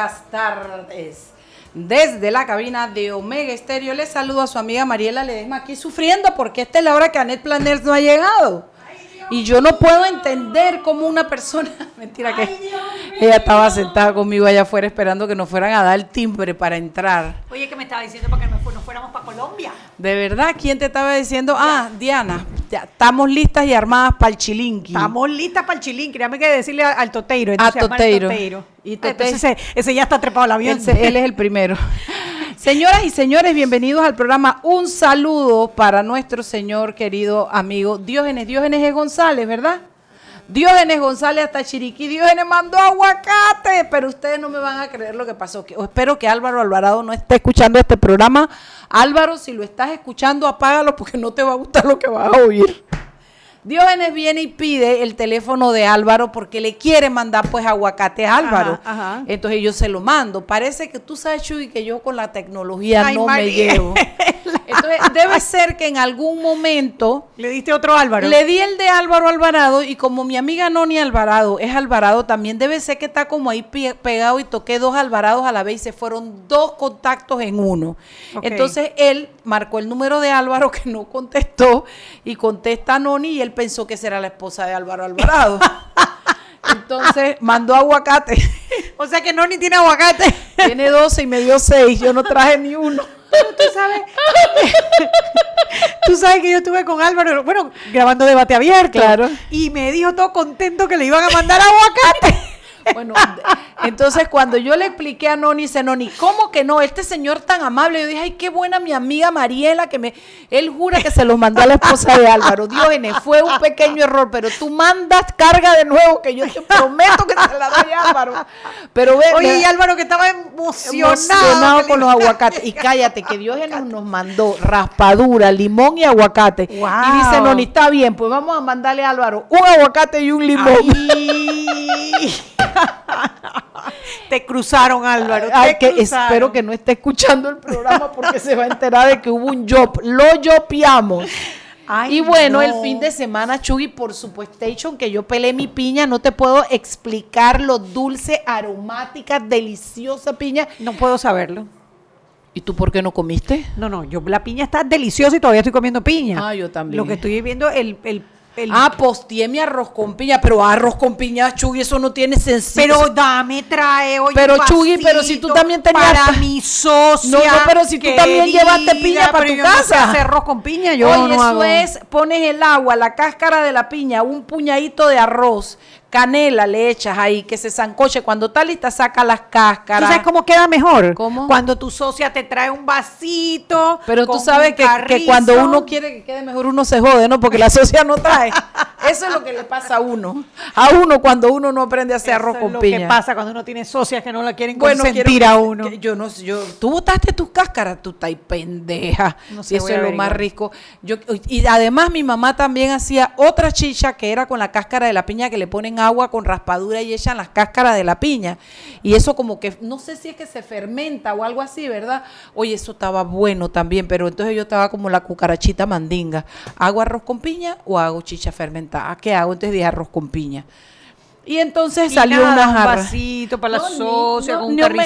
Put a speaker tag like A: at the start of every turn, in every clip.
A: Lunísticas tardes. Desde la cabina de Omega Estéreo les saludo a su amiga Mariela Ledesma aquí sufriendo porque esta es la hora que Anet Planers no ha llegado. Y yo no puedo entender cómo una persona, mentira que ella estaba sentada conmigo allá afuera esperando que nos fueran a dar el timbre para entrar.
B: Oye, que me estaba diciendo para que nos fuéramos para Colombia.
A: De verdad, ¿quién te estaba diciendo? Ah, Diana, ya, estamos listas y armadas para el chilinqui.
B: Estamos listas para el chilinqui, déjame que decirle al Toteiro.
A: A Toteiro.
B: Y Entonces ese, ya está trepado al avión.
A: él es el primero. Señoras y señores, bienvenidos al programa. Un saludo para nuestro señor querido amigo Diógenes. Diógenes es González, ¿verdad? Diógenes González hasta Chiriquí. Diógenes mandó aguacate, pero ustedes no me van a creer lo que pasó. espero que Álvaro Alvarado no esté escuchando este programa. Álvaro, si lo estás escuchando, apágalo porque no te va a gustar lo que vas a oír. Diógenes viene y pide el teléfono de Álvaro porque le quiere mandar pues aguacate a Álvaro. Entonces yo se lo mando. Parece que tú sabes, Chuy, que yo con la tecnología no me llevo. Entonces debe ser que en algún momento...
B: ¿Le diste otro Álvaro?
A: Le di el de Álvaro Alvarado y como mi amiga Noni Alvarado es Alvarado, también debe ser que está como ahí pegado y toqué dos Alvarados a la vez y se fueron dos contactos en uno. Entonces él marcó el número de Álvaro que no contestó y contesta a Noni y él pensó que será la esposa de Álvaro Alvarado. Entonces mandó aguacate.
B: O sea que no ni tiene aguacate.
A: Tiene 12 y me dio 6. Yo no traje ni uno.
B: Tú sabes, tú sabes que yo estuve con Álvaro, bueno, grabando debate abierto.
A: Claro.
B: Y me dijo todo contento que le iban a mandar aguacate.
A: Bueno, entonces cuando yo le expliqué a Noni, dice Noni, ¿cómo que no? Este señor tan amable, yo dije, ay, qué buena mi amiga Mariela, que me, él jura que se los mandó a la esposa de Álvaro. Diógenes, fue un pequeño error, pero tú mandas carga de nuevo, que yo te prometo que se la doy a Álvaro. Pero ve,
B: Oye, y Álvaro que estaba emocionado,
A: con los aguacates. Y cállate, que Diógenes nos mandó raspadura, limón y aguacate. Y dice Noni, está bien, pues vamos a mandarle a Álvaro un aguacate y un limón.
B: Te cruzaron, Álvaro.
A: que espero que no esté escuchando el programa porque se va a enterar de que hubo un job. Lo yopiamos. y bueno, el fin de semana, Chugi, por supuesto, que yo pelé mi piña, no te puedo explicar lo dulce, aromática, deliciosa piña.
B: No puedo saberlo.
A: ¿Y tú por qué no comiste?
B: No, no, yo la piña está deliciosa y todavía estoy comiendo piña.
A: Ah, yo también.
B: Lo que estoy viendo, el, el
A: Ah, posteé mi arroz con piña, pero arroz con piña, Chugui, eso no tiene sentido.
B: Pero dame, trae, oye,
A: Pero Chugui, pero si tú también tenías...
B: Para mi socia
A: No, no, pero si tú también llevaste piña para tu casa.
B: No hacer arroz con piña, yo
A: Oye, eso es, pones el agua, la cáscara de la piña, un puñadito de arroz, canela le echas ahí, que se zancoche. Cuando está lista, saca las cáscaras.
B: ¿Tú sabes cómo queda mejor?
A: ¿Cómo?
B: Cuando tu socia te trae un vasito.
A: Pero tú sabes que, que, cuando uno quiere que quede mejor, uno se jode, ¿no? Porque la socia no trae. Eso es lo que le pasa a uno. A uno cuando uno no aprende a hacer arroz con piña.
B: Es lo que pasa cuando uno tiene socias que no la quieren bueno, consentir a uno.
A: yo no yo, tú botaste tus cáscaras, tú estás pendeja. No sé, eso es lo más rico. Yo, y además mi mamá también hacía otra chicha que era con la cáscara de la piña que le ponen agua con raspadura y echan las cáscaras de la piña. Y eso como que, no sé si es que se fermenta o algo así, ¿verdad? Oye, eso estaba bueno también, pero entonces yo estaba como la cucarachita mandinga. ¿Hago arroz con piña o hago chicha fermentada? ¿Qué hago? Entonces dije arroz con piña. Y entonces
B: Y
A: salió
B: nada,
A: una
B: un
A: jarra.
B: vasito para la
A: No, ni-
B: socia,
A: no,
B: con un
A: no me-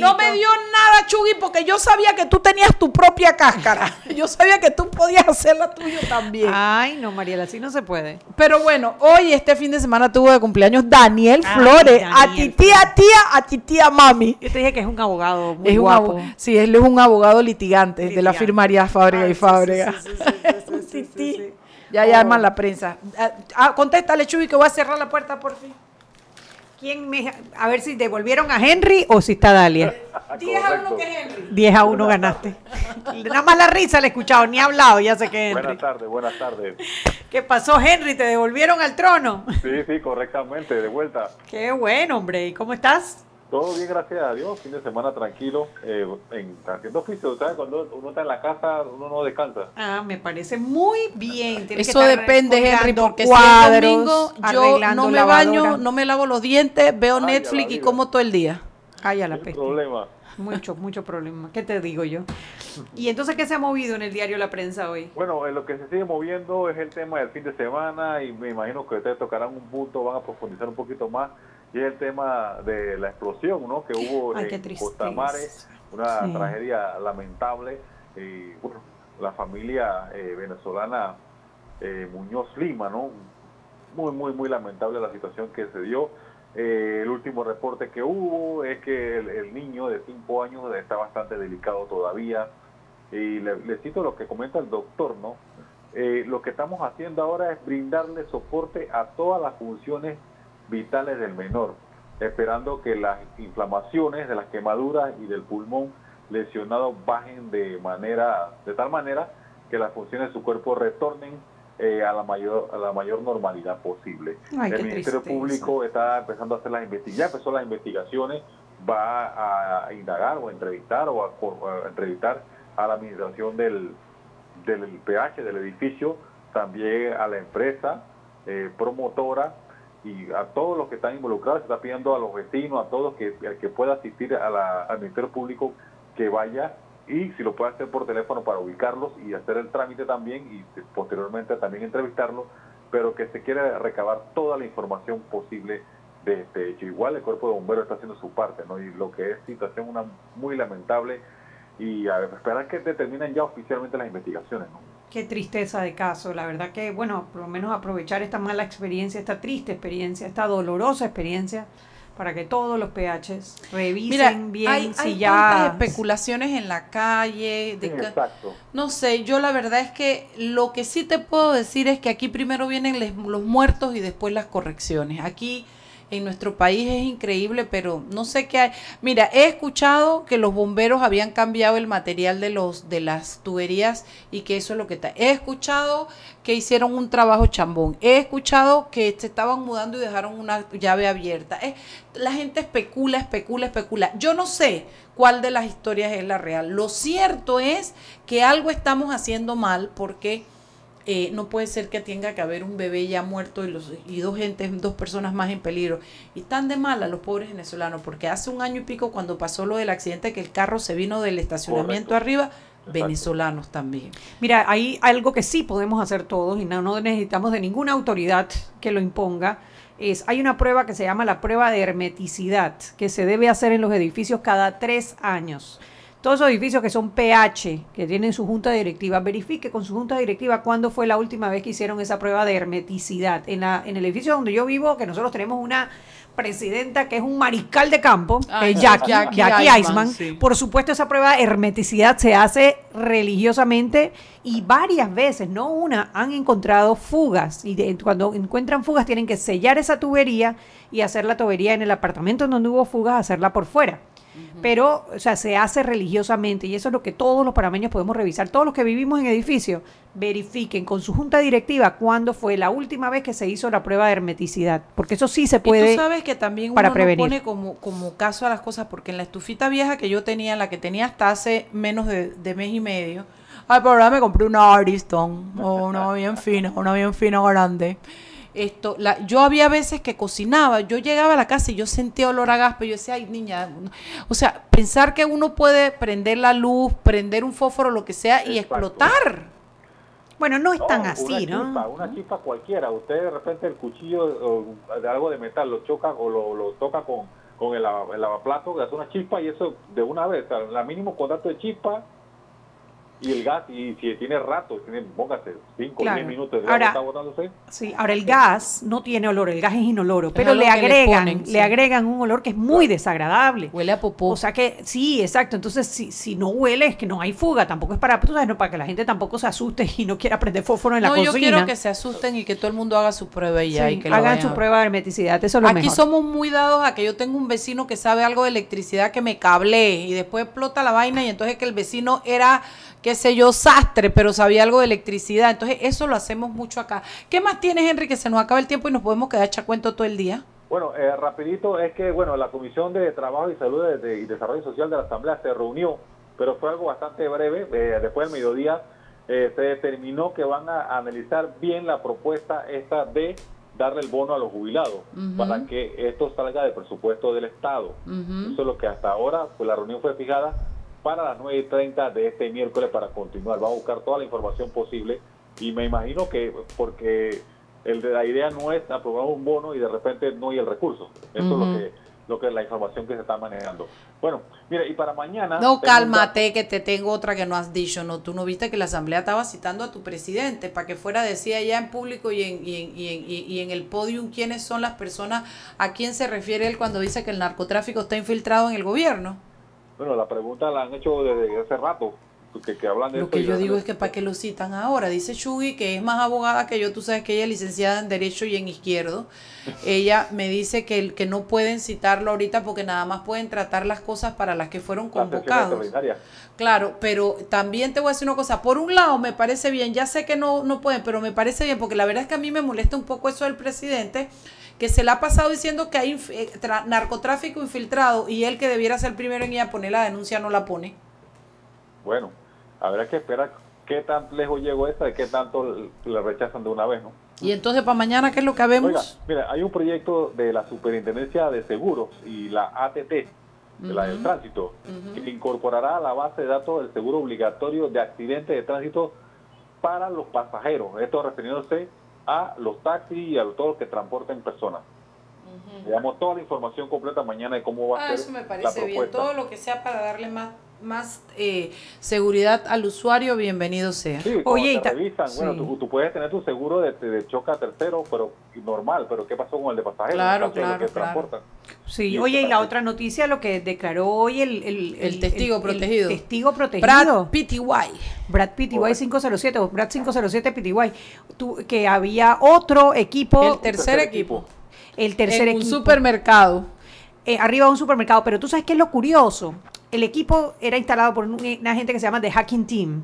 A: no me dio nada, Chugui, porque yo sabía que tú tenías tu propia cáscara. Yo sabía que tú podías hacer la tuya también.
B: Ay, no, Mariela, así no se puede.
A: Pero bueno, hoy este fin de semana tuvo de cumpleaños Daniel
B: Ay,
A: Flores. a ti tía, tía, a ti tía mami.
B: Yo te dije que es un abogado muy
A: Es un
B: guapo.
A: abo- sí, él es un abogado litigante, de la
B: Litigante.
A: firma Arias Fábrega
B: Ay,
A: y Fábrega.
B: sí, sí, sí, sí,
A: Ya llaman la prensa. Ah, Ah, contéstale, Chuy, que voy a cerrar la puerta por fin.
B: ¿Quién me, a ver si devolvieron a Henry o si está Dalia.
A: 10 a 1 que es Henry.
B: 10 a 1 ganaste. Nada más la risa le he escuchado, ni ha hablado, ya sé que Henry.
C: Buenas tardes, buenas tardes.
B: ¿Qué pasó, Henry? ¿Te devolvieron al trono?
C: Sí, sí, correctamente, de vuelta.
B: Qué bueno, hombre. ¿Y cómo estás?
C: Todo bien, gracias a Dios. Fin de semana tranquilo, eh, en, haciendo oficio. ¿sabes? Cuando uno está en la casa, uno no descansa.
B: Ah, me parece muy bien. Tienes que
A: Eso
B: estar
A: depende, Henry, porque si es
B: cuadros,
A: domingo, yo no me
B: lavadora.
A: baño, no me lavo los dientes, veo
C: Ay,
A: Netflix y como todo el día.
B: Ay, a la peste.
C: problema.
B: Mucho, mucho problema. ¿Qué te digo yo? ¿Y entonces qué se ha movido en el diario La Prensa hoy?
C: Bueno, en lo que se sigue moviendo es el tema del fin de semana y me imagino que ustedes tocarán un punto, van a profundizar un poquito más. Y es el tema de la explosión ¿no? que hubo
B: Ay,
C: en
B: tristeza.
C: Costa Mare, una
B: Sí.
C: tragedia lamentable. Y bueno, la familia eh, venezolana eh, Muñoz Lima, ¿no? Muy, muy, muy lamentable la situación que se dio. Eh, el último reporte que hubo es que el, el niño de 5 años está bastante delicado todavía. Y le, le cito lo que comenta el doctor, ¿no? Eh, lo que estamos haciendo ahora es brindarle soporte a todas las funciones vitales del menor, esperando que las inflamaciones de las quemaduras y del pulmón lesionado bajen de manera, de tal manera que las funciones de su cuerpo retornen eh, a la mayor a la mayor normalidad posible.
B: Ay,
C: el Ministerio. Público está empezando a hacer las investigaciones, ya empezó las investigaciones, va a indagar o a entrevistar o a, o a entrevistar a la administración del, del PH, del edificio, también a la empresa eh, promotora y a todos los que están involucrados. Se está pidiendo a los vecinos, a todos que, el que pueda asistir a la- al Ministerio Público que vaya y si lo puede hacer por teléfono para ubicarlos y hacer el trámite también y posteriormente también entrevistarlos, pero que se quiere recabar toda la información posible de este hecho. Igual el cuerpo de bomberos está haciendo su parte, ¿no? Y lo que es situación una muy lamentable y a esperar que determinen ya oficialmente las investigaciones.
B: Qué tristeza de caso. La verdad que, bueno, por lo menos aprovechar esta mala experiencia, esta triste experiencia, esta dolorosa experiencia, para que todos los PHs revisen
A: Mira,
B: bien
A: hay,
B: si
A: hay
B: ya...
A: especulaciones en la calle. de
C: Sí,
A: ca-
C: exacto.
A: No sé, yo la verdad es que lo que sí te puedo decir es que aquí primero vienen les- los muertos y después las correcciones. Aquí en nuestro país es increíble, pero no sé qué hay. Mira, he escuchado que los bomberos habían cambiado el material de los de las tuberías y que eso es lo que está. He escuchado que hicieron un trabajo chambón. He escuchado que se estaban mudando y dejaron una llave abierta. La gente especula, especula, especula. Yo no sé cuál de las historias es la real. Lo cierto es que algo estamos haciendo mal porque eh, no puede ser que tenga que haber un bebé ya muerto y, los, y dos gentes, dos personas más en peligro. Y están de mala los pobres venezolanos, porque hace un año y pico cuando pasó lo del accidente que el carro se vino del estacionamiento
C: Correcto.
A: arriba,
C: Exacto.
A: venezolanos también.
B: Mira, hay algo que sí podemos hacer todos y no, no necesitamos de ninguna autoridad que lo imponga. Es, hay una prueba que se llama la prueba de hermeticidad, que se debe hacer en los edificios cada tres años. Todos esos edificios que son PH, que tienen su junta directiva, verifique con su junta directiva cuándo fue la última vez que hicieron esa prueba de hermeticidad. En, la, en el edificio donde yo vivo, que nosotros tenemos una presidenta que es un mariscal de campo,
A: Ah,
B: eh, Jackie,
A: Jackie sí.
B: por supuesto, esa prueba de hermeticidad se hace religiosamente y varias veces, no una, han encontrado fugas. Y de- cuando encuentran fugas tienen que sellar esa tubería y hacer la tubería en el apartamento en donde hubo fugas, hacerla por fuera. Pero, o sea, se hace religiosamente y eso es lo que todos los panameños podemos revisar. Todos los que vivimos en edificios, verifiquen con su junta directiva cuándo fue la última vez que se hizo la prueba de hermeticidad. Porque eso sí se puede...
A: y tú sabes que también uno no pone como, como caso a las cosas, porque en la estufita vieja que yo tenía, la que tenía hasta hace menos de, de mes y medio, ay, pero ahora me compré una Ariston, o una bien fina, una bien fina grande. Esto, la, yo había veces que cocinaba, yo llegaba a la casa y yo sentía olor a gas, pero yo decía, ay niña, no". o sea, pensar que uno puede prender la luz, prender un fósforo, lo que sea, y
C: Exacto.
A: explotar.
B: Bueno, no es tan así, ¿no?
C: chispa, una chispa cualquiera. Usted de repente el cuchillo o de algo de metal lo choca o lo, lo toca con, con el, lava- el lavaplato, que hace una chispa y eso de una vez, o sea, la mínimo contacto de chispa y el gas, y si tiene rato, tiene, póngase 5 o
B: Claro.
C: 10 minutos de
B: Ahora-
C: está botándose,
B: Sí, ahora el gas no tiene olor, el gas es inoloro, pero le agregan,
A: ponen,
B: le
A: sí.
B: agregan un olor que es muy desagradable.
A: Huele a popó.
B: O sea que sí, exacto. Entonces, si, si no huele, es que no hay fuga. Tampoco es para, tú sabes, no, para que la gente tampoco se asuste y no quiera prender fósforo en la
A: no,
B: cocina.
A: yo quiero que se asusten y que todo el mundo haga su prueba y ya.
B: Sí,
A: y que
B: hagan su prueba de hermeticidad. Eso es lo
A: Aquí
B: mejor.
A: somos muy dados a que yo tengo un vecino que sabe algo de electricidad que me cablee y después explota la vaina y entonces que el vecino era, qué sé yo, sastre, pero sabía algo de electricidad. Entonces eso lo hacemos mucho acá. ¿Qué más tienes, Henry, que se nos acaba el tiempo y nos podemos quedar echar cuento todo el día?
C: Bueno, eh, rapidito es que bueno la Comisión de Trabajo y Salud de- de- y Desarrollo Social de la Asamblea se reunió, pero fue algo bastante breve. eh, después del mediodía eh, se determinó que van a analizar bien la propuesta esta de darle el bono a los jubilados para que esto salga del presupuesto del Estado. Eso es lo que hasta ahora, pues la reunión fue fijada para las 9 y 30 de este miércoles para continuar. Va a buscar toda la información posible y me imagino que porque el de la idea no es aprobar un bono y de repente no hay el recurso. Eso es lo que, lo que es la información que se está manejando. Bueno, mira, y para mañana...
A: No, cálmate, que te tengo otra que no has dicho. No, tú no viste que la asamblea estaba citando a tu presidente para que fuera decía ya en público y en, y en, y en, y en el podium quiénes son las personas a quién se refiere él cuando dice que el narcotráfico está infiltrado en el gobierno.
C: Bueno, la pregunta la han hecho desde hace rato, que, que hablan de
A: Lo que yo digo es que para qué lo citan ahora. Dice Shugi, que es más abogada que yo, tú sabes que ella es licenciada en Derecho y en Izquierdo. Ella me dice que, el- que no pueden citarlo ahorita porque nada más pueden tratar las cosas para las que fueron convocados. Claro, pero también te voy a decir una cosa. Por un lado, me parece bien, ya sé que no, no pueden, pero me parece bien, porque la verdad es que a mí me molesta un poco eso del presidente, que se le ha pasado diciendo que hay eh, narcotráfico infiltrado y él que debiera ser primero en ir a poner la denuncia no la pone.
C: Bueno, habrá que esperar qué tan lejos llegó esta y qué tanto le rechazan de una vez, ¿no?
A: Y entonces para mañana, ¿qué es lo que vemos?
C: Oiga, mira, hay un proyecto de la Superintendencia de Seguros y la ATT, de la del tránsito, que incorporará a la base de datos del seguro obligatorio de accidentes de tránsito para los pasajeros. Esto refiriéndose a los taxis y a todos los que transporten personas. Le damos toda la información completa mañana de cómo va a
A: Ah,
C: ser
A: eso me
C: la
A: parece bien.
C: propuesta.
A: Todo lo que sea para darle más, más eh, seguridad al usuario, bienvenido sea.
C: Sí,
B: Oye,
C: te revisan, bueno,
B: sí.
C: tú, tú puedes tener tu seguro de, de choque a tercero, pero normal, pero ¿qué pasó con el de pasajeros?
A: Claro, claro,
C: que
A: claro.
B: Sí,
C: Y
B: oye, y la otra noticia, lo que declaró hoy el... El,
A: El testigo protegido.
B: testigo
A: Brad
B: protegido.
A: PTY.
B: Brad PTY
C: Correcto.
B: 507 o Brad 507 PTY. Tú- que había otro equipo,
A: El
B: el,
A: tercer
C: tercer
A: equipo.
B: tercer
A: en un supermercado.
B: eh, arriba de un supermercado. Pero tú sabes qué es lo curioso. El equipo era instalado por un- una gente que se llama The Hacking Team.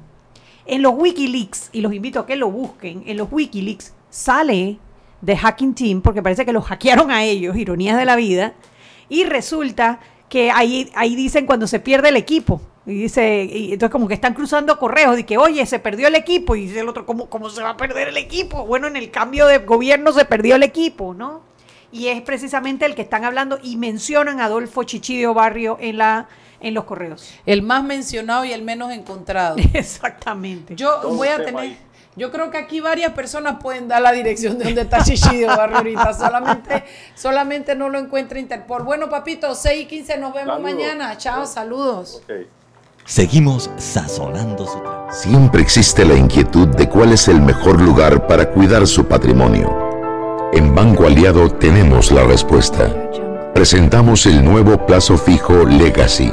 B: En los Wikileaks, y los invito a que lo busquen, en los Wikileaks sale The Hacking Team, porque parece que los hackearon a ellos, ironías de la vida, y resulta que ahí, ahí dicen cuando se pierde el equipo. Y dice, entonces como que están cruzando correos de que, oye, se perdió el equipo. Y dice el otro, ¿cómo, ¿cómo se va a perder el equipo? Bueno, en el cambio de gobierno se perdió el equipo, ¿no? Y es precisamente el que están hablando y mencionan a Adolfo Chichidio Barrio en, la, en los correos.
A: El más mencionado y el menos encontrado.
B: Exactamente.
A: Yo
C: Todo
A: voy a tener.
C: ahí.
A: Yo creo que aquí varias personas pueden dar la dirección de donde está Chichidio Barrio ahorita. Solamente, solamente no lo encuentra Interpol. Bueno, papito, 6 y 15 nos vemos
C: Saludos.
A: mañana. Chao, saludos.
D: Seguimos sazonando su trabajo.
E: Siempre existe la inquietud de cuál es el mejor lugar para cuidar su patrimonio. En Banco Aliado tenemos la respuesta. Presentamos el nuevo plazo fijo Legacy,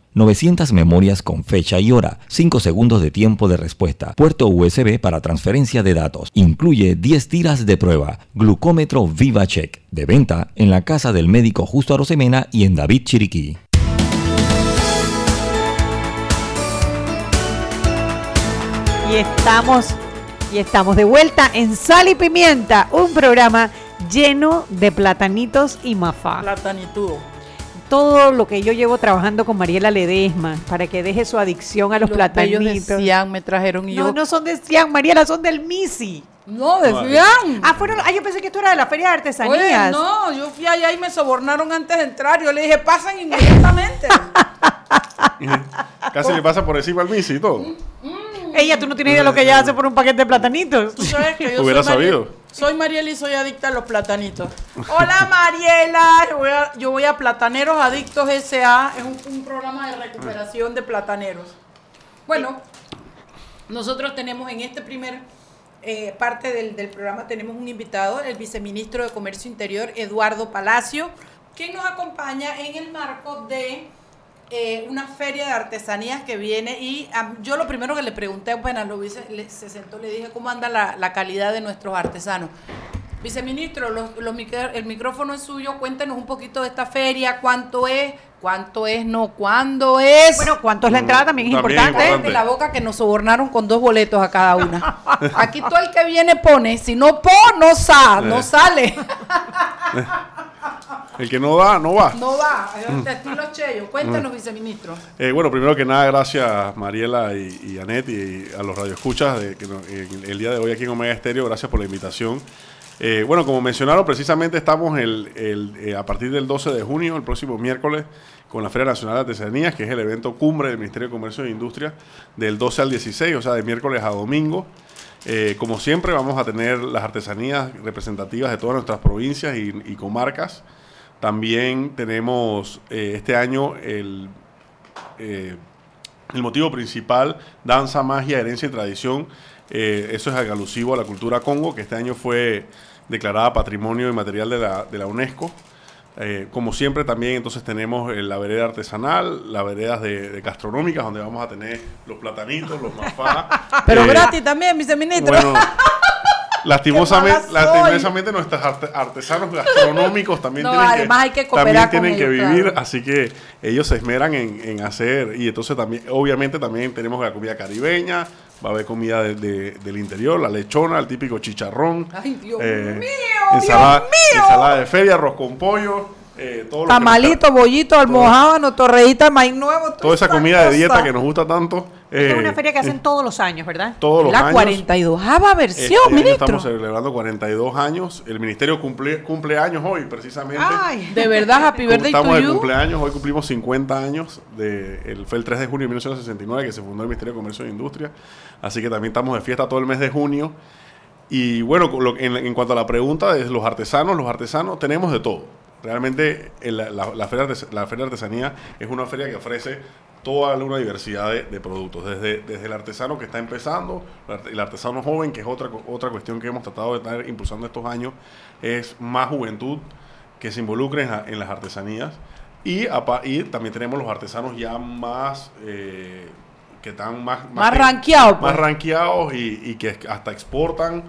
D: 900 memorias con fecha y hora, 5 segundos de tiempo de respuesta, puerto USB para transferencia de datos. Incluye 10 tiras de prueba. Glucómetro VivaCheck. De venta en la casa del médico Justo Arosemena y en David Chiriquí.
B: Y estamos, y estamos de vuelta en Sal y Pimienta, un programa lleno de platanitos y mafá.
A: Platanitudo.
B: Todo lo que yo llevo trabajando con Mariela Ledesma para que deje su adicción a los,
A: Los
B: platanitos.
A: de Cian me trajeron y
B: no,
A: yo.
B: no son de Cian, Mariela, son del Misi.
A: No, de Cian.
B: Ah, fueron, ah, yo pensé que esto era de la Feria de
A: Oye,
B: Artesanías.
A: no, yo fui allá y me sobornaron antes de entrar. Yo le dije, pasen inmediatamente.
F: Casi le pasa por encima al Misi y todo.
B: Ella, tú no tienes idea de lo que ella hace por un paquete de platanitos.
A: Tú sabes que yo
F: Hubiera
A: soy Mariel-
F: sabido.
A: soy Mariela y soy adicta a los platanitos. Hola Mariela, yo voy a, yo voy a Plataneros Adictos S.A. Es un, un programa de recuperación de plataneros. Bueno, nosotros tenemos en este primer eh, parte del, del programa, tenemos un invitado, el viceministro de Comercio Interior, Eduardo Palacio, quien nos acompaña en el marco de eh, una feria de artesanías que viene y yo lo primero que le pregunté, bueno, lo vice, le- se sentó, le dije, ¿cómo anda la, la calidad de nuestros artesanos? Viceministro, los, los micro- el micrófono es suyo, cuéntenos un poquito de esta feria, cuánto es, cuánto es, no, cuándo es.
B: Bueno, ¿cuánto es la entrada? También es importante.
F: importante.
A: de la boca que nos sobornaron con dos boletos a cada una. Aquí todo el que viene pone, si no po, no sa, no sale,
F: El que no da, no va.
A: no va. Este estilo Cheyo. Cuéntenos, viceministro.
F: Eh, bueno, primero que nada, gracias Mariela y, y Anet y a los radioescuchas de, que nos- en el día de hoy aquí en Omega Estéreo. Gracias por la invitación. Eh, bueno, como mencionaron, precisamente estamos el, el, eh, a partir del 12 de junio, el próximo miércoles, con la Feria Nacional de Artesanías, que es el evento cumbre del Ministerio de Comercio e Industria, del 12 al 16, o sea, de miércoles a domingo. Eh, como siempre, vamos a tener las artesanías representativas de todas nuestras provincias y, comarcas. También tenemos este año el, el motivo principal, danza, magia, herencia y tradición. Eso es alusivo a la cultura Congo, que este año fue declarada Patrimonio Inmaterial de la, de la UNESCO. Eh, como siempre también entonces tenemos eh, la vereda artesanal, las veredas de, de gastronómicas, donde vamos a tener los platanitos, los mafás.
A: Pero
F: eh,
A: gratis también, viceministro.
F: bueno, lastimosamente, lastimosamente nuestros arte- artesanos gastronómicos también
A: No,
F: tienen
A: además hay que
F: que, también tienen que vivir,
A: claro.
F: así que ellos se esmeran en, en hacer y entonces también, obviamente también tenemos la comida caribeña, va a haber comida de- de- del interior, la lechona, el típico chicharrón,
A: Ay, Dios
F: eh,
A: mío,
F: ensalada,
A: Dios mío.
F: ensalada de feria, arroz con pollo, eh, todo lo
A: Tamalito, bollito, almohábano, torreíta, maíz nuevo.
F: toda esa comida de dieta que nos gusta tanto.
B: es
F: eh,
B: una feria que hacen todos los años, ¿verdad?
F: todos los
A: La
F: años.
A: 42 versión,
F: Este
A: ministro.
F: Estamos celebrando 42 años. El ministerio cumple, cumple años hoy, precisamente.
B: Ay,
A: De verdad, happy birthday
F: Estamos
A: to
F: de
A: you.
F: cumpleaños, hoy cumplimos 50 años. De, el, fue el 3 de junio de 1969 que se fundó el Ministerio de Comercio e Industria. Así que también estamos de fiesta todo el mes de junio. Y bueno, lo- en, en cuanto a la pregunta de los artesanos, los artesanos tenemos de todo. Realmente la, la feria, la Feria de Artesanía es una feria que ofrece toda una diversidad de, de productos, desde, desde el artesano que está empezando, el arte- el artesano joven, que es otra, otra cuestión que hemos tratado de estar impulsando estos años, es más juventud que se involucre en, la- en las artesanías. Y, apa- y también tenemos los artesanos ya más, eh, que están más...
A: Más
F: que-
A: ranqueados, pues.
F: Más ranqueados y, y que hasta exportan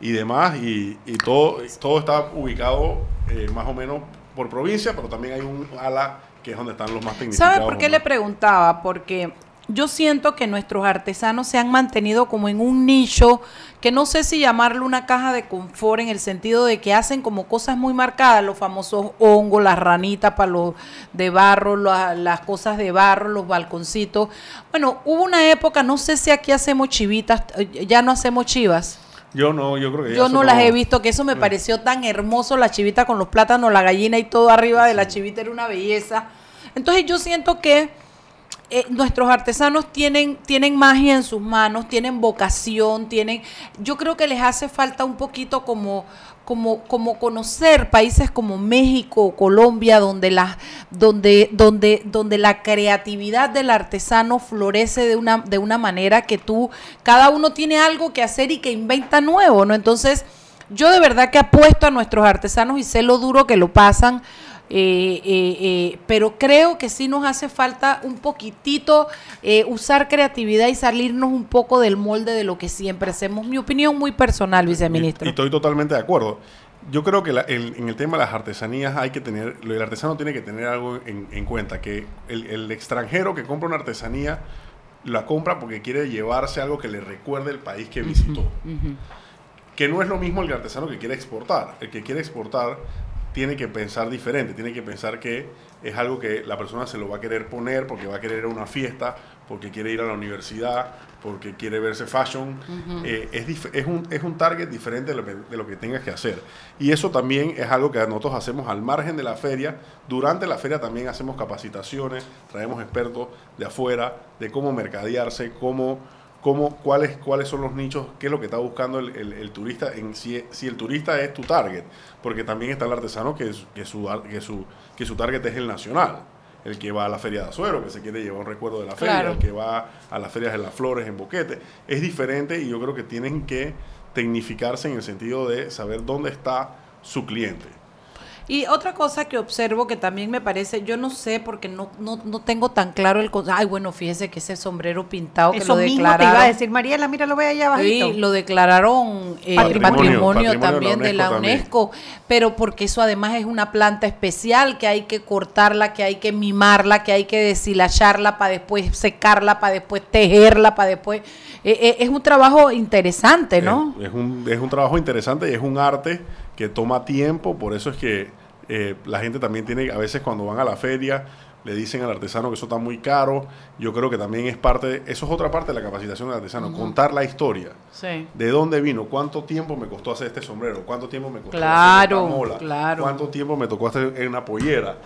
F: y demás. Y, y todo, todo está ubicado eh, más o menos por provincia, pero también hay un ala que es donde están los más tecnificados.
A: ¿Sabe por qué
F: ¿no?
A: le preguntaba? Porque yo siento que nuestros artesanos se han mantenido como en un nicho que no sé si llamarlo una caja de confort en el sentido de que hacen como cosas muy marcadas, los famosos hongos, las ranitas para los de barro, la- las cosas de barro, los balconcitos. Bueno, hubo una época, no sé si aquí hacemos chivitas, ya no hacemos chivas.
F: Yo no, yo creo que
A: Yo no las he visto, que eso me pareció tan hermoso, la chivita con los plátanos, la gallina y todo arriba de la chivita era una belleza. Entonces yo siento que eh, nuestros artesanos tienen, tienen magia en sus manos, tienen vocación, tienen, yo creo que les hace falta un poquito como, como, como conocer países como México Colombia, donde la, donde, donde, donde la creatividad del artesano florece de una, de una manera que tú, cada uno tiene algo que hacer y que inventa nuevo, ¿no? Entonces, yo de verdad que apuesto a nuestros artesanos y sé lo duro que lo pasan, eh, eh, eh, pero creo que sí nos hace falta un poquitito usar creatividad y salirnos un poco del molde de lo que siempre hacemos. Mi opinión muy personal, viceministro.
F: y estoy totalmente de acuerdo. Yo creo que la- el- en el tema de las artesanías hay que tener, el artesano tiene que tener algo en, en cuenta, que el, el extranjero que compra una artesanía la compra porque quiere llevarse algo que le recuerde el país que visitó. Que no es lo mismo el artesano que quiere exportar. El que quiere exportar tiene que pensar diferente, tiene que pensar que es algo que la persona se lo va a querer poner porque va a querer ir a una fiesta, porque quiere ir a la universidad, porque quiere verse fashion. Eh, es, un, es un target diferente de lo, que, de lo que tengas que hacer. Y eso también es algo que nosotros hacemos al margen de la feria. Durante la feria también hacemos capacitaciones, traemos expertos de afuera de cómo mercadearse, cómo cómo, cuáles, cuáles son los nichos, qué es lo que está buscando el, el- el turista, en si, si el turista es tu target, porque también está el artesano que, es- que, su, que, su, que su target es el nacional, el que va a la feria de Azuero, que se quiere llevar un recuerdo de la feria,
A: Claro.
F: el que va a las ferias de las flores en Boquete, es diferente y yo creo que tienen que tecnificarse en el sentido de saber dónde está su cliente.
A: Y otra cosa que observo que también me parece, yo no sé porque no, no, no tengo tan claro el... Ay, bueno, fíjese que ese sombrero pintado que
B: Eso
A: lo
B: mismo te iba a
A: declararon...
B: decir, Mariela, mira, lo ve allá abajito.
A: Sí, lo declararon eh,
B: Patrimonio.
A: patrimonio,
F: Patrimonio de la
A: también de la
F: UNESCO también.
A: UNESCO, pero porque eso además es una planta especial que hay que cortarla, que hay que mimarla, que hay que deshilacharla para después secarla, para después tejerla, para después... eh, eh, es un trabajo interesante, ¿no?
F: Es, es un, es un trabajo interesante y es un arte que toma tiempo, por eso es que eh, la gente también tiene, a veces cuando van a la feria, le dicen al artesano que eso está muy caro. Yo creo que también es parte, eso es otra parte de la capacitación del artesano, contar la historia.
A: Sí.
F: ¿De dónde vino? ¿Cuánto tiempo me costó hacer este sombrero? ¿Cuánto tiempo me costó
A: Claro,
F: hacer esta mola?
A: claro.
F: ¿Cuánto tiempo me tocó hacer una pollera?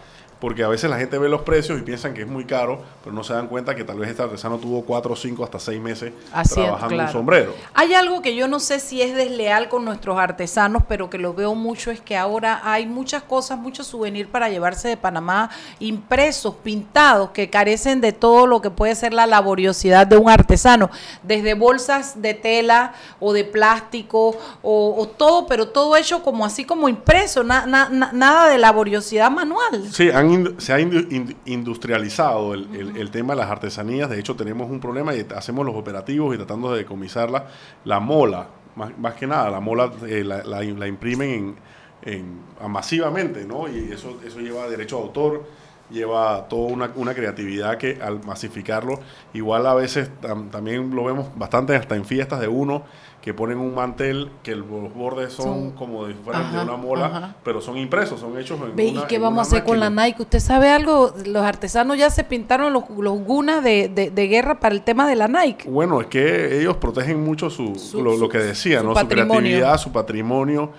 F: Porque a veces la gente ve los precios y piensan que es muy caro, pero no se dan cuenta que tal vez este artesano tuvo cuatro, cinco, hasta seis meses trabajando
A: claro.
F: un sombrero.
A: Hay algo que yo no sé si es desleal con nuestros artesanos, pero que lo veo mucho, es que ahora hay muchas cosas, muchos souvenirs para llevarse de Panamá impresos, pintados, que carecen de todo lo que puede ser la laboriosidad de un artesano, desde bolsas de tela o de plástico o, o todo, pero todo hecho como así como impreso, na- na- na- nada de laboriosidad manual.
F: Sí, han se ha indu- ind- industrializado el, el- tema de las artesanías. De hecho, tenemos un problema y hacemos los operativos y tratando de decomisarla. La mola, más, más que nada, la mola eh, la, la- imprimen en, en- masivamente, ¿no? Y eso, eso lleva derecho de autor. lleva toda una, una creatividad que al masificarlo, igual a veces tam- también lo vemos bastante hasta en fiestas de uno, que ponen un mantel que los bordes son,
A: Son-
F: como fueran
A: Ajá,
F: de una mola,
A: ajá.
F: pero son impresos, son hechos en
A: ¿Y
F: una-
A: qué
F: en
A: vamos a hacer con la. Nike? ¿Usted sabe algo? Los artesanos ya se pintaron los, los gunas de, de- de guerra para el tema de la Nike.
F: Bueno, es que ellos protegen mucho su,
A: Su-
F: lo, lo que decía,
A: su
F: ¿no? Su creatividad, su patrimonio.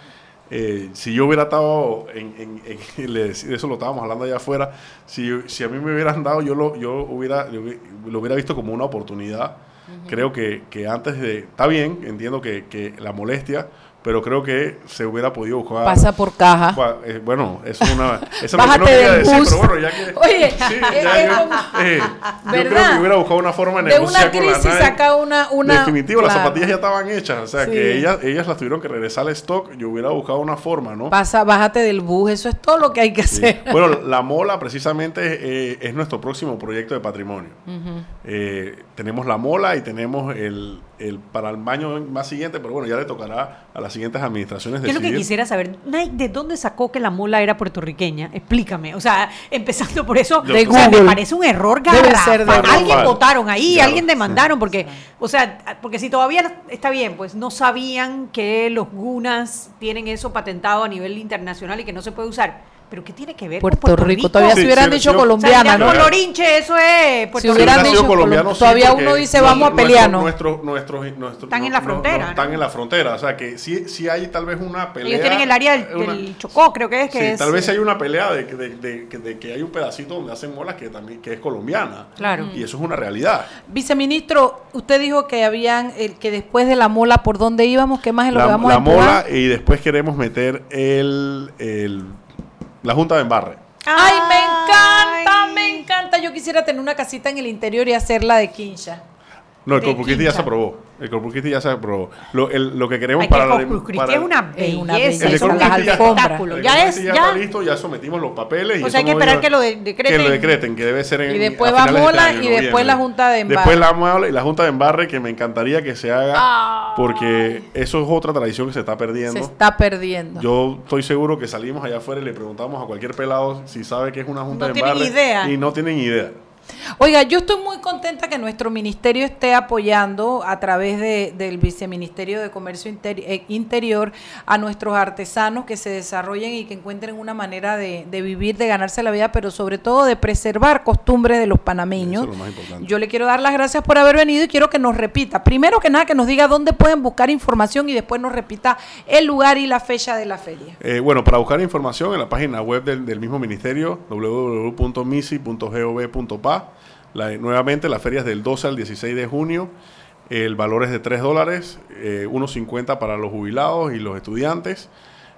F: Eh, si yo hubiera estado en, en- en- eso lo estábamos hablando allá afuera, si, si a mí me hubieran dado, yo lo, yo hubiera, lo hubi- lo hubiera visto como una oportunidad. Creo que, que antes de, está bien, entiendo que, que la molestia, pero creo que se hubiera podido buscar.
A: Pasa por caja.
F: Eh, bueno, eso es una. Eso es lo que
A: Bájate
F: no quería
A: del
F: decir,
A: bus.
F: pero bueno, ya que.
A: Oye,
F: sí,
A: es-
F: ya yo,
A: como-
F: eh, yo creo que hubiera buscado una forma de
A: De
F: negociar
A: una
F: con la
A: crisis saca una... una
F: Definitivo, las
A: claro.
F: zapatillas ya estaban hechas, o sea
A: Sí.
F: que ellas, ellas las tuvieron que regresar al stock. Yo hubiera buscado una forma, ¿no?
A: Pasa, bájate del bus, eso es todo lo que hay que
F: Sí.
A: hacer.
F: Bueno, la mola precisamente eh, es nuestro próximo proyecto de patrimonio. Eh, tenemos la mola y tenemos el, el para el año más siguiente, pero bueno, ya le tocará a las siguientes administraciones
B: ¿Qué es lo que
F: decidir.
B: quisiera saber? Nike, ¿de dónde sacó que la mula era puertorriqueña? Explícame. O sea, empezando por eso,
F: De
B: o sea, me parece un error
A: Debe
B: garrafal.
A: ser de
B: Alguien votaron ahí,
F: Claro,
B: alguien demandaron, porque, o sea, porque si todavía está bien, pues no sabían que los gunas tienen eso patentado a nivel internacional y que no se puede usar. Pero ¿qué tiene que ver
A: Puerto,
B: con Puerto
A: Rico,
B: Rico?
A: todavía
F: Sí,
A: si hubieran dicho colombiana, ¿no?
B: colorinche, eso es Puerto
A: Si hubieran dicho
F: colombiano,
A: colom-
F: sí,
A: todavía uno dice,
F: no-
A: vamos a
F: nuestro-
A: pelearnos.
F: Nuestros, nuestros, nuestros,
B: Están
F: no-
B: en la frontera,
F: no,
B: ¿no?
F: están en la frontera. O sea, que sí, sí hay tal vez una pelea.
B: Ellos tienen el área del,
F: una-
B: del Chocó, creo que es que
F: sí,
B: es.
F: tal vez hay una pelea de, que- de- de- de- de que hay un pedacito donde hacen molas que también que es colombiana.
B: Claro.
F: Y eso es una realidad.
A: Viceministro, usted dijo que habían, el, que después de la mola, ¿por dónde íbamos? ¿Qué más es lo
F: La,
A: que vamos
F: la
A: a empujar?
F: mola y después queremos meter el, el- la junta de embarre.
A: Ay, me encanta,
B: Ay.
A: me encanta. Yo quisiera tener una casita en el interior y hacerla de quincha.
F: No, el
B: De
F: ya se aprobó. El Corpus Christi ya se aprobó. Lo, el- lo que queremos
B: Hay que
F: para la-
B: Corpus Christi
F: para-
B: es una
A: Es una
B: belleza,
F: El
A: belleza,
B: son
A: las
F: ya,
A: alfombras.
F: el
B: es,
F: ya
B: ya.
F: está listo, ya sometimos los papeles. y
B: O sea, hay que esperar que lo de- decreten.
F: Que lo decreten, que debe ser en
A: Y después va mola
F: este año,
A: y después la junta de embarre.
F: Después la mola y la junta de embarre, que me encantaría que se haga,
A: Ah.
F: porque eso es otra tradición que se está
A: Se
F: perdiendo.
A: está perdiendo.
F: Yo estoy seguro que salimos allá afuera y le preguntamos a cualquier pelado si sabe que es una junta
B: No
F: de
B: tienen
F: embarre.
B: idea.
F: Y no tienen idea.
A: Oiga, yo estoy muy contenta que nuestro ministerio esté apoyando a través de- del Viceministerio de Comercio eh, Interior a nuestros artesanos que se desarrollen y que encuentren una manera de, de vivir, de ganarse la vida, pero sobre todo de preservar costumbres de los panameños.
F: Eso es lo más importante.
A: Yo le quiero dar las gracias por haber venido y quiero que nos repita. Primero que nada, que nos diga dónde pueden buscar información y después nos repita el lugar y la fecha de la feria.
F: Eh, bueno, para buscar información en la página web del, del mismo ministerio, www.misi.gov.pa. La- nuevamente, la feria es del 12 al 16 de junio. El valor es de 3 dólares, eh, 1.50 para los jubilados y los estudiantes.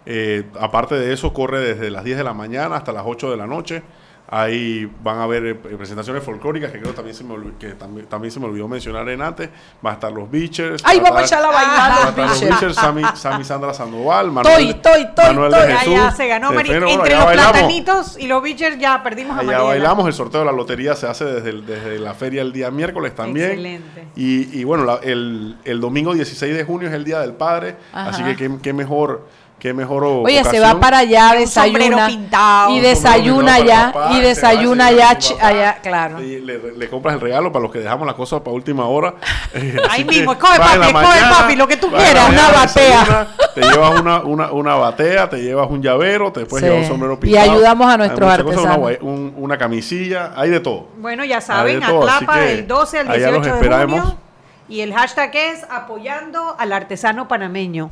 F: Eh, aparte de eso, corre desde las 10 de la mañana hasta las 8 de la noche. Ahí van a haber eh, presentaciones folclóricas que creo también se me olvidó, que también, también se me olvidó mencionar en antes. Va a estar los Beachers.
A: Ay,
F: va a
A: vamos a
F: estar-
A: echarla a bailar
F: va a
A: los
F: estar los
A: Beachers.
F: Beachers, Sammy, Sammy Sandra Sandoval,
A: Estoy, estoy, estoy,
F: Manuel de Jesús.
B: ya se ganó Mari-
F: Feno,
B: Entre los
F: bailamos.
B: platanitos y los bichers ya perdimos a
F: Allá
B: Mariela.
F: bailamos, el sorteo de la lotería se hace desde, el- desde la feria el día miércoles también.
B: Excelente.
F: Y, y bueno, la- el, el domingo 16 de junio es el Día del Padre,
A: Ajá.
F: así que qué, qué mejor, qué mejor
A: Oye, se va para allá, desayuna.
B: pintado.
A: Y
F: Un
A: desayuna allá.
F: papá,
A: Y desayuna allá, allá, claro.
F: Y le, le compras el regalo para los que dejamos las cosas para última hora. Eh,
B: Ahí
F: que
B: mismo,
F: la
B: papi, escoge,
F: mañana,
B: papi, lo que tú quieras,
F: mañana,
A: una batea.
F: Te llevas una, una, una batea, te llevas un llavero, después
A: Sí.
F: llevas un sombrero
A: Y
F: pintado.
A: ayudamos a nuestros
F: muchas cosas, una,
A: artesanos.
F: un- una camisilla, hay de todo.
B: Bueno, ya saben, Atlapa del 12 al
F: allá
B: 18
F: los
B: de junio. Y el hashtag es apoyando al artesano panameño.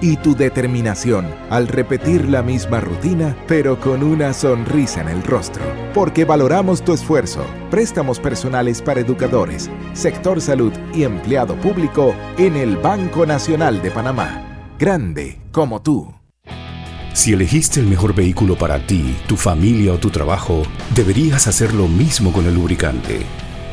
G: Y tu determinación al repetir la misma rutina, pero con una sonrisa en el rostro. Porque valoramos tu esfuerzo. Préstamos personales para educadores, sector salud y empleado público en el Banco Nacional de Panamá. Grande como tú.
H: Si elegiste el mejor vehículo para ti, tu familia o tu trabajo, deberías hacer lo mismo con el lubricante.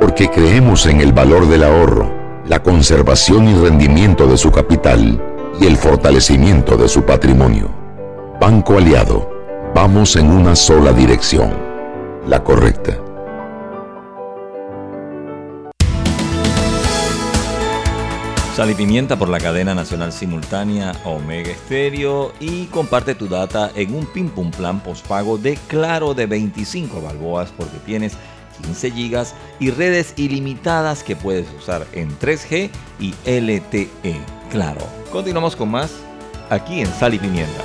E: porque creemos en el valor del ahorro, la conservación y rendimiento de su capital y el fortalecimiento de su patrimonio. Banco Aliado, vamos en una sola dirección, la correcta.
D: Sal y pimienta por la cadena nacional simultánea Omega Estéreo y comparte tu data en un Pim Pum Plan postpago de Claro de 25 balboas porque tienes 15 GB y redes ilimitadas que puedes usar en 3G y LTE. Claro. Continuamos con más aquí en Sal y Pimienta.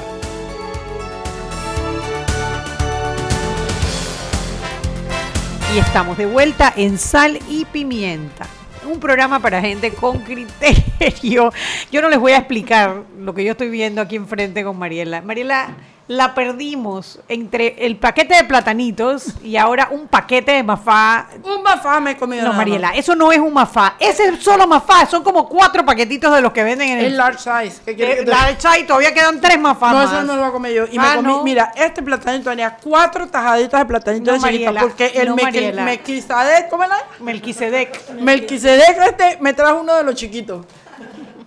B: Y estamos de vuelta en Sal y Pimienta. Un programa para gente con criterio. Yo no les voy a explicar lo que yo estoy viendo aquí enfrente con Mariela. Mariela la perdimos entre el paquete de platanitos y ahora un paquete de mafá.
A: Un mafá me he comido.
B: No, Mariela, eso no es un mafá. Ese es solo mafá. Son como cuatro paquetitos de los que venden en el.
A: El large size. ¿Qué
B: eh, large size, todavía quedan tres mafás.
A: No,
B: más.
A: eso no lo comer yo. Y me
B: Ah,
A: comí,
B: no.
A: mira, este platanito tenía cuatro tajaditas de platanito
B: No,
A: de.
B: Mariela,
A: Porque el
B: no.
A: Melquisedec, ¿cómo era?
B: Melquisedec.
A: Melquisedec este me trajo uno de los chiquitos.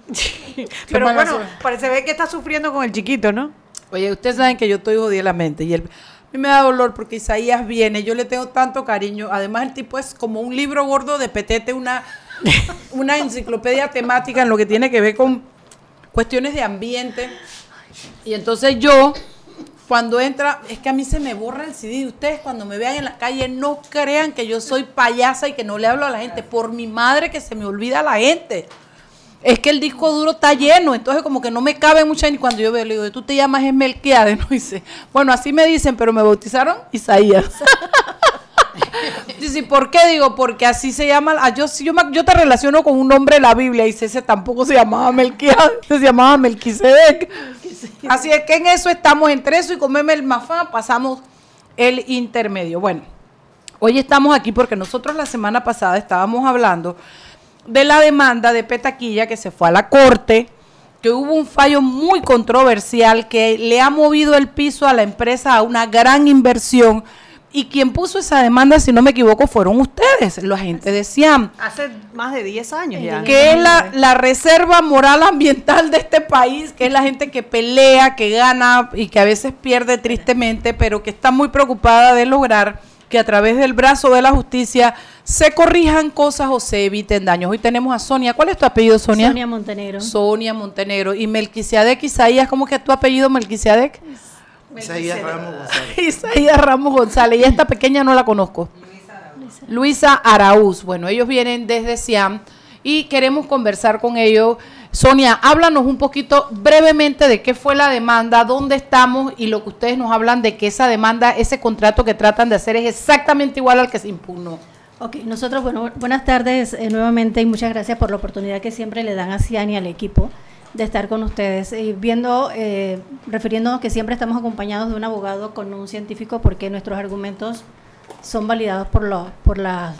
B: Pero bueno, parece ver que está sufriendo con el chiquito, ¿no?
A: Oye, ustedes saben que yo estoy jodida la mente y él, a mí me da dolor porque Isaías viene, yo le tengo tanto cariño. Además, el tipo es como un libro gordo de petete, una, una enciclopedia temática en lo que tiene que ver con cuestiones de ambiente. Y entonces yo, cuando entra, es que a mí se me borra el CD. Ustedes cuando me vean en la calle no crean que yo soy payasa y que no le hablo a la gente. Por mi madre que se me olvida la gente. Es que el disco duro está lleno, entonces como que no me cabe mucha y cuando yo veo, le digo, tú te llamas es Melquiades, ¿no? dice, bueno, así me dicen, pero me bautizaron Isaías. Dice, ¿y por qué? Digo, porque así se llama, ah, yo, yo, me- yo te relaciono con un nombre de la Biblia, y dice, ese tampoco se llamaba Melquiades, se llamaba Melquisedec. Así es que en eso estamos, entre eso y comerme el mafá, pasamos el intermedio. Bueno, hoy estamos aquí porque nosotros la semana pasada estábamos hablando de la demanda de Petaquilla que se fue a la corte, que hubo un fallo muy controversial que le ha movido el piso a la empresa a una gran inversión Y quien puso esa demanda, si no me equivoco, fueron ustedes, la gente de Siam.
B: Hace más de 10 años ya.
A: Que es la, la reserva moral ambiental de este país, que es la gente que pelea, que gana y que a veces pierde tristemente, pero que está muy preocupada de lograr que a través del brazo de la justicia se corrijan cosas o se eviten daños. Hoy tenemos a Sonia. ¿Cuál es tu apellido, Sonia?
I: Sonia Montenegro.
A: Sonia Montenegro. ¿Y Melquisedec Isaías? ¿Cómo que es tu apellido, Melquisedec?
J: Isaías Ramos González.
A: Isaías Ramos González. Y esta pequeña no la conozco. Luisa Araúz. Bueno, ellos vienen desde Siam y queremos conversar con ellos. Sonia, háblanos un poquito brevemente de qué fue la demanda, dónde estamos y lo que ustedes nos hablan de que esa demanda, ese contrato que tratan de hacer es exactamente igual al que se impugnó.
I: Ok, nosotros, bueno, buenas tardes eh, nuevamente y muchas gracias por la oportunidad que siempre le dan a Cian y al equipo de estar con ustedes. Y viendo, eh, refiriéndonos que siempre estamos acompañados de un abogado con un científico porque nuestros argumentos son validados por, lo, por la,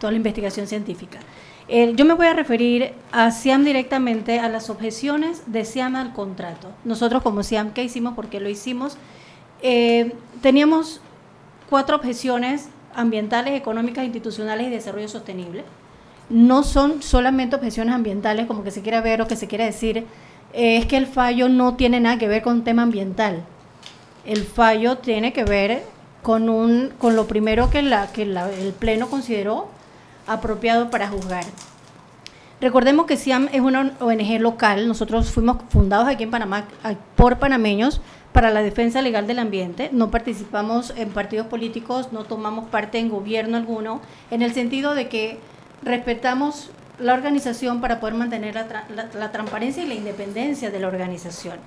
I: toda la investigación científica. Yo me voy a referir a SIAM directamente a las objeciones de SIAM al contrato. Nosotros como SIAM, ¿qué hicimos? ¿Por qué lo hicimos? Eh, teníamos cuatro objeciones ambientales, económicas, institucionales y de desarrollo sostenible. No son solamente objeciones ambientales, como que se quiera ver o que se quiera decir, eh, es que el fallo no tiene nada que ver con un tema ambiental. El fallo tiene que ver con, un, con lo primero que, la, que la, el Pleno consideró apropiado para juzgar. Recordemos que SIAM es una ONG local, nosotros fuimos fundados aquí en Panamá por panameños para la defensa legal del ambiente, no participamos en partidos políticos, no tomamos parte en gobierno alguno, en el sentido de que respetamos la organización para poder mantener la, transparencia y la independencia de la organización.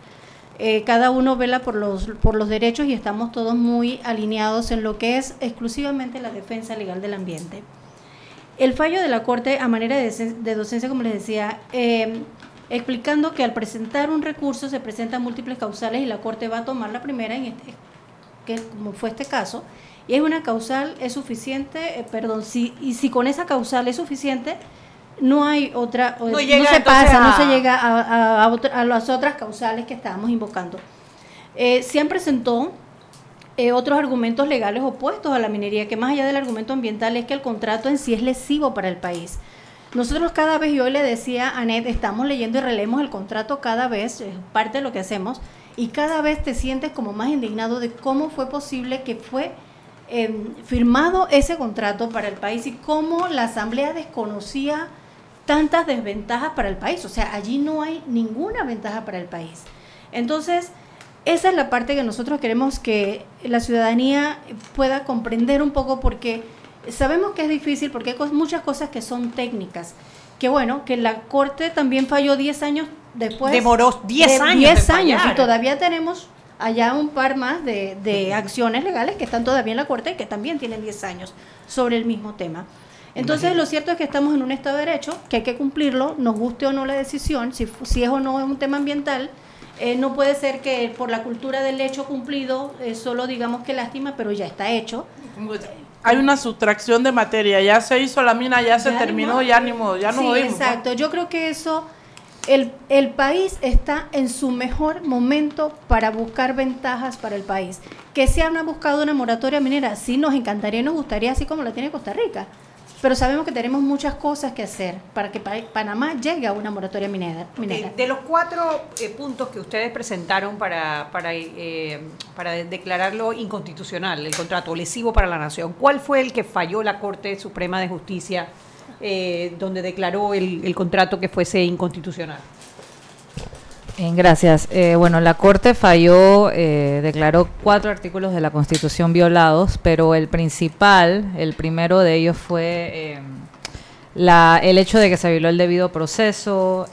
I: Eh, cada uno vela por los, por los derechos y estamos todos muy alineados en lo que es exclusivamente la defensa legal del ambiente. El fallo de la Corte, a manera de, de docencia, como les decía, eh, explicando que al presentar un recurso se presentan múltiples causales y la Corte va a tomar la primera, en este, que como fue este caso, y es una causal, es suficiente, eh, perdón, si, y si con esa causal es suficiente, no hay otra, no, no
A: llega,
I: se pasa,
A: a...
I: no se llega a, a, a, otra, a, las otras causales que estábamos invocando. Eh, se han presentó eh, otros argumentos legales opuestos a la minería, que más allá del argumento ambiental es que el contrato en sí es lesivo para el país. Nosotros cada vez, yo le decía a Anet, estamos leyendo y releemos el contrato cada vez, es parte de lo que hacemos, y cada vez te sientes como más indignado de cómo fue posible que fue eh, firmado ese contrato para el país y cómo la Asamblea desconocía tantas desventajas para el país. O sea, allí no hay ninguna ventaja para el país. Entonces, esa es la parte que nosotros queremos que la ciudadanía pueda comprender un poco porque sabemos que es difícil porque hay muchas cosas que son técnicas. Que bueno, que la Corte también falló 10 años después.
B: Demoró 10
I: de
B: años.
I: 10
B: de
I: años y todavía tenemos allá un par más de, de acciones legales que están todavía en la Corte y que también tienen 10 años sobre el mismo tema. Entonces, Imagínate. lo cierto es que estamos en un Estado de Derecho, que hay que cumplirlo, nos guste o no la decisión, si, si es o no es un tema ambiental. Eh, no puede ser que por la cultura del hecho cumplido eh, solo digamos que lástima, pero ya está hecho.
A: Hay una sustracción de materia, ya se hizo la mina, ya, ya se terminó, ya ni modo, ya no
I: sí,
A: jodimos.
I: Exacto, yo creo que eso, el, el país está en su mejor momento para buscar ventajas para el país. Que se han buscado una moratoria minera, sí nos encantaría y nos gustaría, así como la tiene Costa Rica pero sabemos que tenemos muchas cosas que hacer para que Panamá llegue a una moratoria minera. minera.
B: De, de, los cuatro eh, puntos que ustedes presentaron para, para, eh, para declararlo inconstitucional, el contrato lesivo para la nación, ¿cuál fue el que falló la Corte Suprema de Justicia eh, donde declaró el, el contrato que fuese inconstitucional?
K: Gracias. Eh, bueno, la Corte falló, eh, declaró cuatro artículos de la Constitución violados, pero el principal, el primero de ellos fue eh, la, el hecho de que se violó el debido proceso,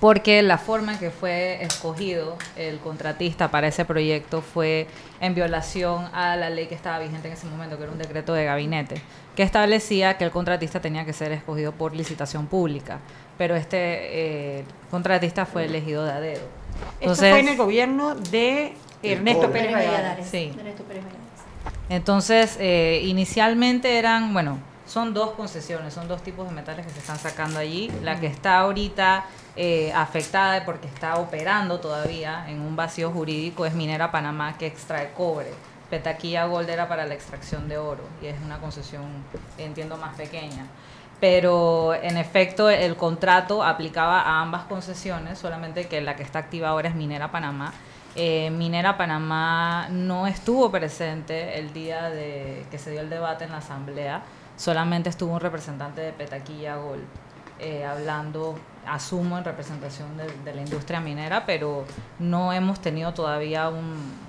K: porque la forma en que fue escogido el contratista para ese proyecto fue en violación a la ley que estaba vigente en ese momento, que era un decreto de gabinete, que establecía que el contratista tenía que ser escogido por licitación pública pero este eh, contratista fue elegido de a dedo.
B: Entonces, Esto fue en el gobierno de Ernesto Pérez Valladares.
K: Sí. Entonces, eh, inicialmente eran, bueno, son dos concesiones, son dos tipos de metales que se están sacando allí. La que está ahorita eh, afectada porque está operando todavía en un vacío jurídico es Minera Panamá que extrae cobre Petaquilla Gold era para la extracción de oro y es una concesión, entiendo, más pequeña. Pero en efecto el contrato aplicaba a ambas concesiones, solamente que la que está activa ahora es Minera Panamá. Eh, Minera Panamá no estuvo presente el día de que se dio el debate en la asamblea, solamente estuvo un representante de Petaquilla Gold eh, hablando, asumo, en representación de, de la industria minera, pero no hemos tenido todavía un,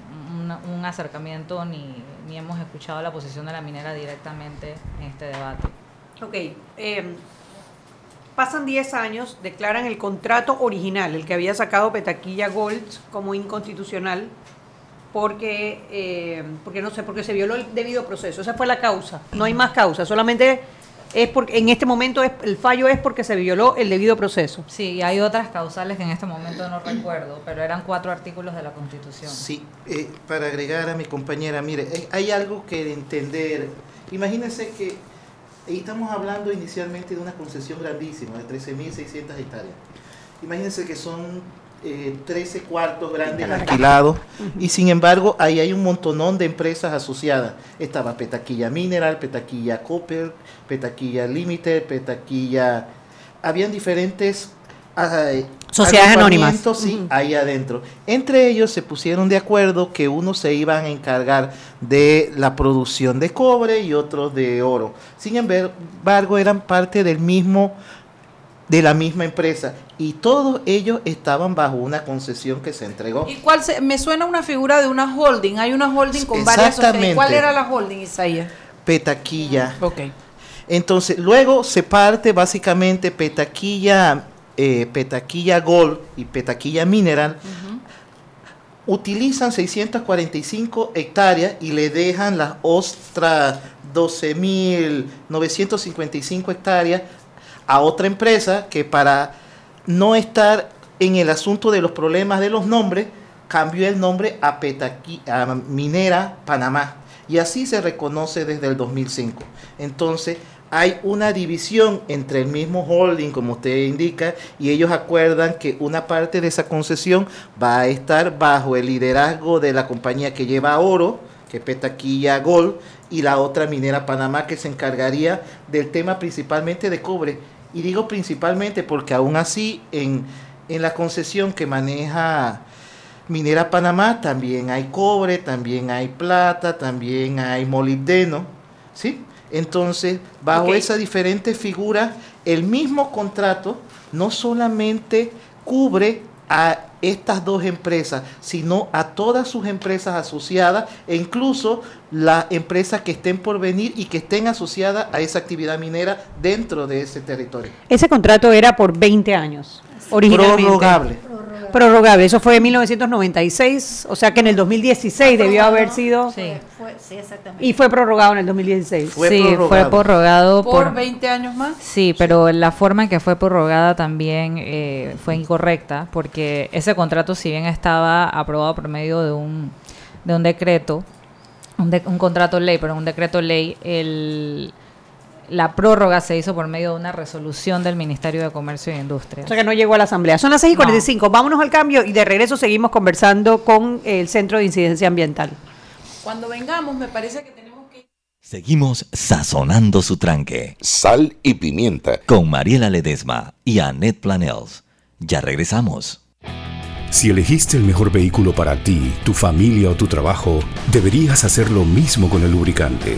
K: acercamiento ni, ni hemos escuchado la posición de la minera directamente en este debate.
B: Ok. eh, pasan 10 años, declaran el contrato original, el que había sacado Petaquilla Gold como inconstitucional, porque, eh, porque no sé, porque se violó el debido proceso. Esa fue la causa. No hay más causa, solamente es porque en este momento es, el fallo es porque se violó el debido proceso.
K: Sí, y hay otras causales que en este momento no recuerdo, pero eran cuatro artículos de la Constitución.
J: Sí, eh, para agregar a mi compañera, mire, eh, hay algo que entender. Imagínense que ahí estamos hablando inicialmente de una concesión grandísima, de 13.600 hectáreas. Imagínense que son eh, 13 cuartos grandes alquilados y sin embargo ahí hay un montonón de empresas asociadas. Estaba Petaquilla Mineral, Petaquilla Copper, Petaquilla Limited, Petaquilla... Habían diferentes... ah,
B: Sociedades anónimas.
J: Sí, ahí adentro. Entre ellos se pusieron de acuerdo que unos se iban a encargar de la producción de cobre y otros de oro. Sin embargo, eran parte del mismo de la misma empresa y todos ellos estaban bajo una concesión que se entregó.
A: ¿Y cuál se- me suena una figura de una holding? Hay una holding con varias sociedades. ¿Cuál era la holding, Isaías?
J: Petaquilla.
A: Ok.
J: Entonces, luego se parte básicamente Petaquilla, eh, Petaquilla Gold y Petaquilla Mineral. Utilizan 645 hectáreas y le dejan las ostras 12.955 hectáreas a otra empresa que para no estar en el asunto de los problemas de los nombres, cambió el nombre a, Petaqui- a Minera Panamá. Y así se reconoce desde el 2005. Entonces, hay una división entre el mismo holding, como usted indica, y ellos acuerdan que una parte de esa concesión va a estar bajo el liderazgo de la compañía que lleva oro, que es Petaquilla Gold, y la otra minera Panamá que se encargaría del tema principalmente de cobre. Y digo principalmente porque aún así en, en la concesión que maneja Minera Panamá también hay cobre, también hay plata, también hay molibdeno, ¿sí? Entonces, bajo
B: Ok.
J: esa diferente figura, el mismo contrato no solamente cubre a estas dos empresas, sino a todas sus empresas asociadas e incluso las empresas que estén por venir y que estén asociadas a esa actividad minera dentro de ese territorio.
B: Ese contrato era por 20 años, originalmente.
J: Prorrogable.
B: Prorrogable. Eso fue en 1996, o sea que en el 2016 debió haber sido...
I: Sí, fue, sí, exactamente.
B: Y fue prorrogado en el 2016.
K: sí, fue prorrogado
A: ¿Por
K: por...
A: 20 años más?
K: Sí, pero la forma en que fue prorrogada también eh, fue incorrecta, porque ese contrato, si bien estaba aprobado por medio de un, de un decreto, un, de- un contrato ley, pero un decreto ley, el, la prórroga se hizo por medio de una resolución del Ministerio de Comercio e Industria.
B: O sea que no llegó a la asamblea. Son las 6 y 45. Vámonos al cambio y de regreso seguimos conversando con el Centro de Incidencia Ambiental.
A: Cuando vengamos, me parece que tenemos que...
D: Seguimos sazonando su tranque.
E: Sal y pimienta.
D: Con Mariela Ledesma y Annette Planels. Ya regresamos.
H: Si elegiste el mejor vehículo para ti, tu familia o tu trabajo, deberías hacer lo mismo con el lubricante.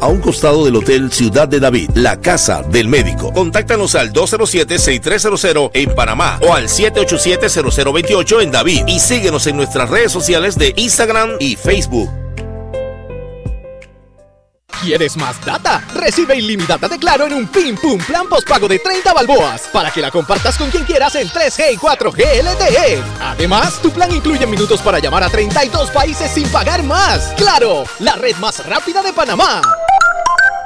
L: a un costado del Hotel Ciudad de David, la casa del médico. Contáctanos al 207-6300 en Panamá o al 787-0028 en David y síguenos en nuestras redes sociales de Instagram y Facebook.
M: ¿Quieres más data? Recibe ilimitada de Claro en un Pim Pum Plan postpago de 30 balboas para que la compartas con quien quieras en 3G y 4G LTE. Además, tu plan incluye minutos para llamar a 32 países sin pagar más. ¡Claro! La red más rápida de Panamá.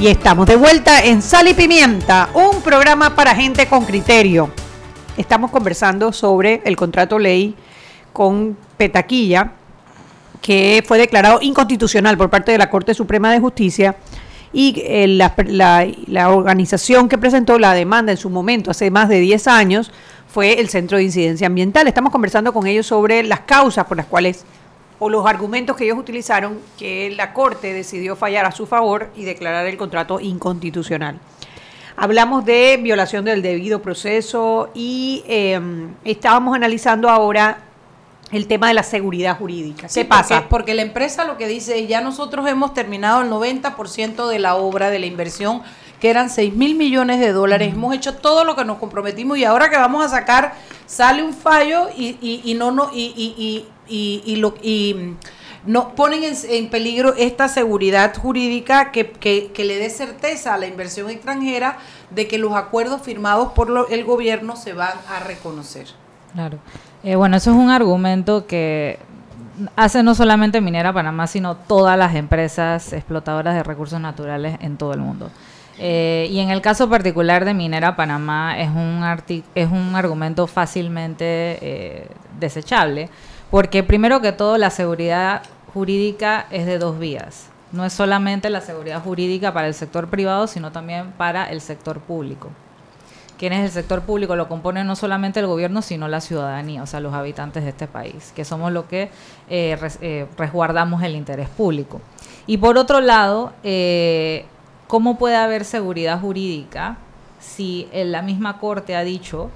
B: Y estamos de vuelta en Sal y Pimienta, un programa para gente con criterio. Estamos conversando sobre el contrato ley con Petaquilla, que fue declarado inconstitucional por parte de la Corte Suprema de Justicia y eh, la organización que presentó la demanda en su momento, hace más de 10 años, fue el Centro de Incidencia Ambiental. Estamos conversando con ellos sobre las causas por las cuales o los argumentos que ellos utilizaron que la Corte decidió fallar a su favor y declarar el contrato inconstitucional. Hablamos de violación del debido proceso y eh, estábamos analizando ahora el tema de la seguridad jurídica.
A: Sí,
B: ¿Qué pasa?
A: Porque, porque la empresa lo que dice es, ya nosotros hemos terminado el 90% de la obra, de la inversión, que eran 6 mil millones de dólares. Hemos hecho todo lo que nos comprometimos y ahora que vamos a sacar, sale un fallo y, y, y no, no, y, y, y, y, lo, y mm, no ponen en, en peligro esta seguridad jurídica que le dé certeza a la inversión extranjera de que los acuerdos firmados por lo- el gobierno se van a reconocer.
K: Claro. Eh, bueno, eso es un argumento que hace no solamente Minera Panamá, sino todas las empresas explotadoras de recursos naturales en todo el mundo. Eh, y en el caso particular de Minera Panamá es un, arti- es un argumento fácilmente eh, desechable, porque primero que todo la seguridad jurídica es de dos vías. No es solamente la seguridad jurídica para el sector privado, sino también para el sector público. ¿Quién es el sector público? Lo compone no solamente el gobierno, sino la ciudadanía, o sea, los habitantes de este país, que somos los que eh, eh, resguardamos el interés público. Y por otro lado, eh, ¿cómo puede haber seguridad jurídica si en la misma Corte ha dicho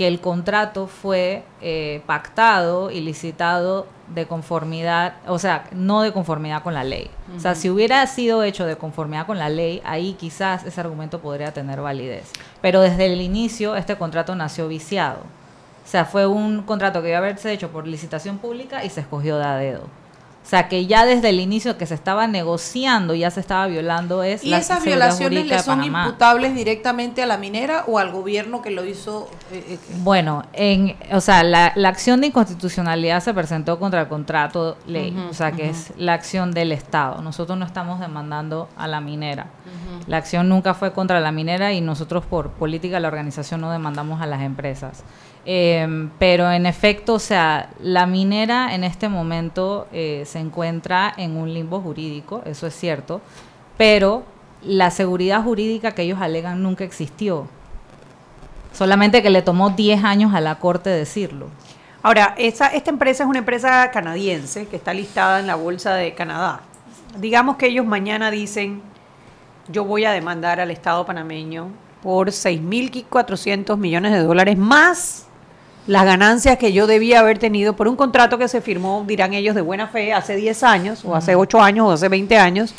K: que el contrato fue eh, pactado y licitado de conformidad, o sea, no de conformidad con la ley. O sea, si hubiera sido hecho de conformidad con la ley, ahí quizás ese argumento podría tener validez. Pero desde el inicio este contrato nació viciado. O sea, fue un contrato que iba a haberse hecho por licitación pública y se escogió de a dedo. O sea, que ya desde el inicio que se estaba negociando, ya se estaba violando es
A: ¿Y
K: la
A: esas violaciones le son imputables directamente a la minera o al gobierno que lo hizo? eh, eh,
K: Bueno, en, o sea, la, la acción de inconstitucionalidad se presentó contra el contrato ley, o sea, que es la acción del Estado. Nosotros no estamos demandando a la minera. La acción nunca fue contra la minera y nosotros por política de la organización no demandamos a las empresas. Eh, pero en efecto, o sea, la minera en este momento eh, se encuentra en un limbo jurídico, eso es cierto, pero la seguridad jurídica que ellos alegan nunca existió. Solamente que le tomó 10 años a la corte decirlo.
B: Ahora, esa, esta empresa es una empresa canadiense que está listada en la Bolsa de Canadá. Digamos que ellos mañana dicen, yo voy a demandar al Estado panameño por 6.400 millones de dólares más las ganancias que yo debía haber tenido por un contrato que se firmó, dirán ellos, de buena fe hace 10 años, o hace 8 años, o hace 20 años,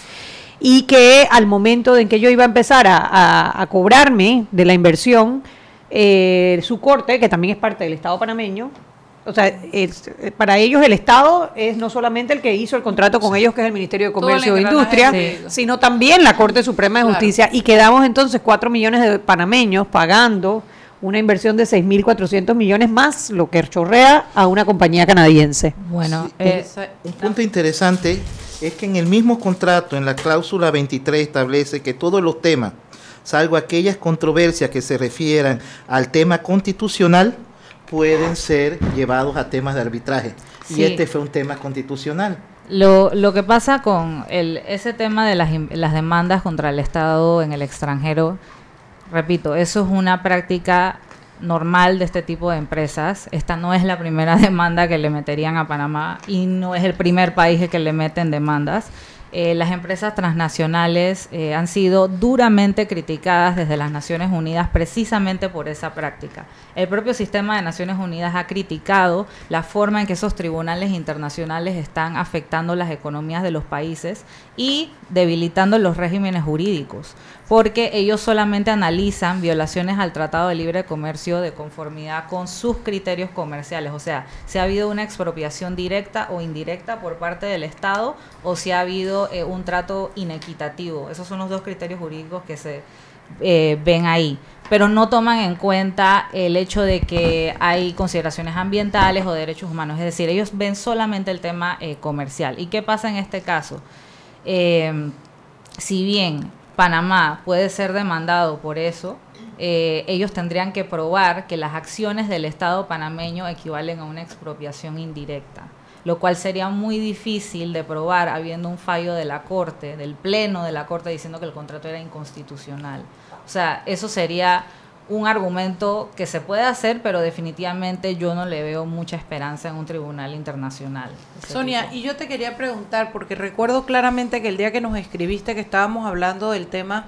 B: y que al momento en que yo iba a empezar a, a- a cobrarme de la inversión, eh, su corte, que también es parte del Estado panameño, o sea, es- eh, para ellos el Estado es no solamente el que hizo el contrato con ellos, que es el Ministerio de Comercio e Industria, sino también la Corte Suprema de
A: Claro.
B: Justicia, y quedamos entonces 4 millones de panameños pagando una inversión de 6.400 millones más, lo que chorrea a una compañía canadiense.
K: Bueno,
J: eh, un punto interesante es que en el mismo contrato, en la cláusula 23, establece que todos los temas, salvo aquellas controversias que se refieran al tema constitucional, pueden ser llevados a temas de arbitraje.
K: Sí.
J: Y este fue un tema constitucional.
K: Lo, lo que pasa con el, ese tema de las, las demandas contra el Estado en el extranjero, repito, eso es una práctica normal de este tipo de empresas. Esta no es la primera demanda que le meterían a Panamá y no es el primer país que le meten demandas. Eh, las empresas transnacionales eh, han sido duramente criticadas desde las Naciones Unidas precisamente por esa práctica. El propio sistema de Naciones Unidas ha criticado la forma en que esos tribunales internacionales están afectando las economías de los países y debilitando los regímenes jurídicos, porque ellos solamente analizan violaciones al Tratado de Libre Comercio de conformidad con sus criterios comerciales, o sea, si ha habido una expropiación directa o indirecta por parte del Estado o si ha habido eh, un trato inequitativo. Esos son los dos criterios jurídicos que se eh, ven ahí, pero no toman en cuenta el hecho de que hay consideraciones ambientales o derechos humanos, es decir, ellos ven solamente el tema eh, comercial. ¿Y qué pasa en este caso? Si bien Panamá puede ser demandado por eso, eh, ellos tendrían que probar que las acciones del Estado panameño equivalen a una expropiación indirecta, lo cual sería muy difícil de probar habiendo un fallo de la Corte, del Pleno de la Corte diciendo que el contrato era inconstitucional. O sea, eso sería un argumento que se puede hacer, pero definitivamente yo no le veo mucha esperanza en un tribunal internacional.
A: Sonia,
K: tipo.
A: y yo te quería preguntar, porque recuerdo claramente que el día que nos escribiste, que estábamos hablando del tema,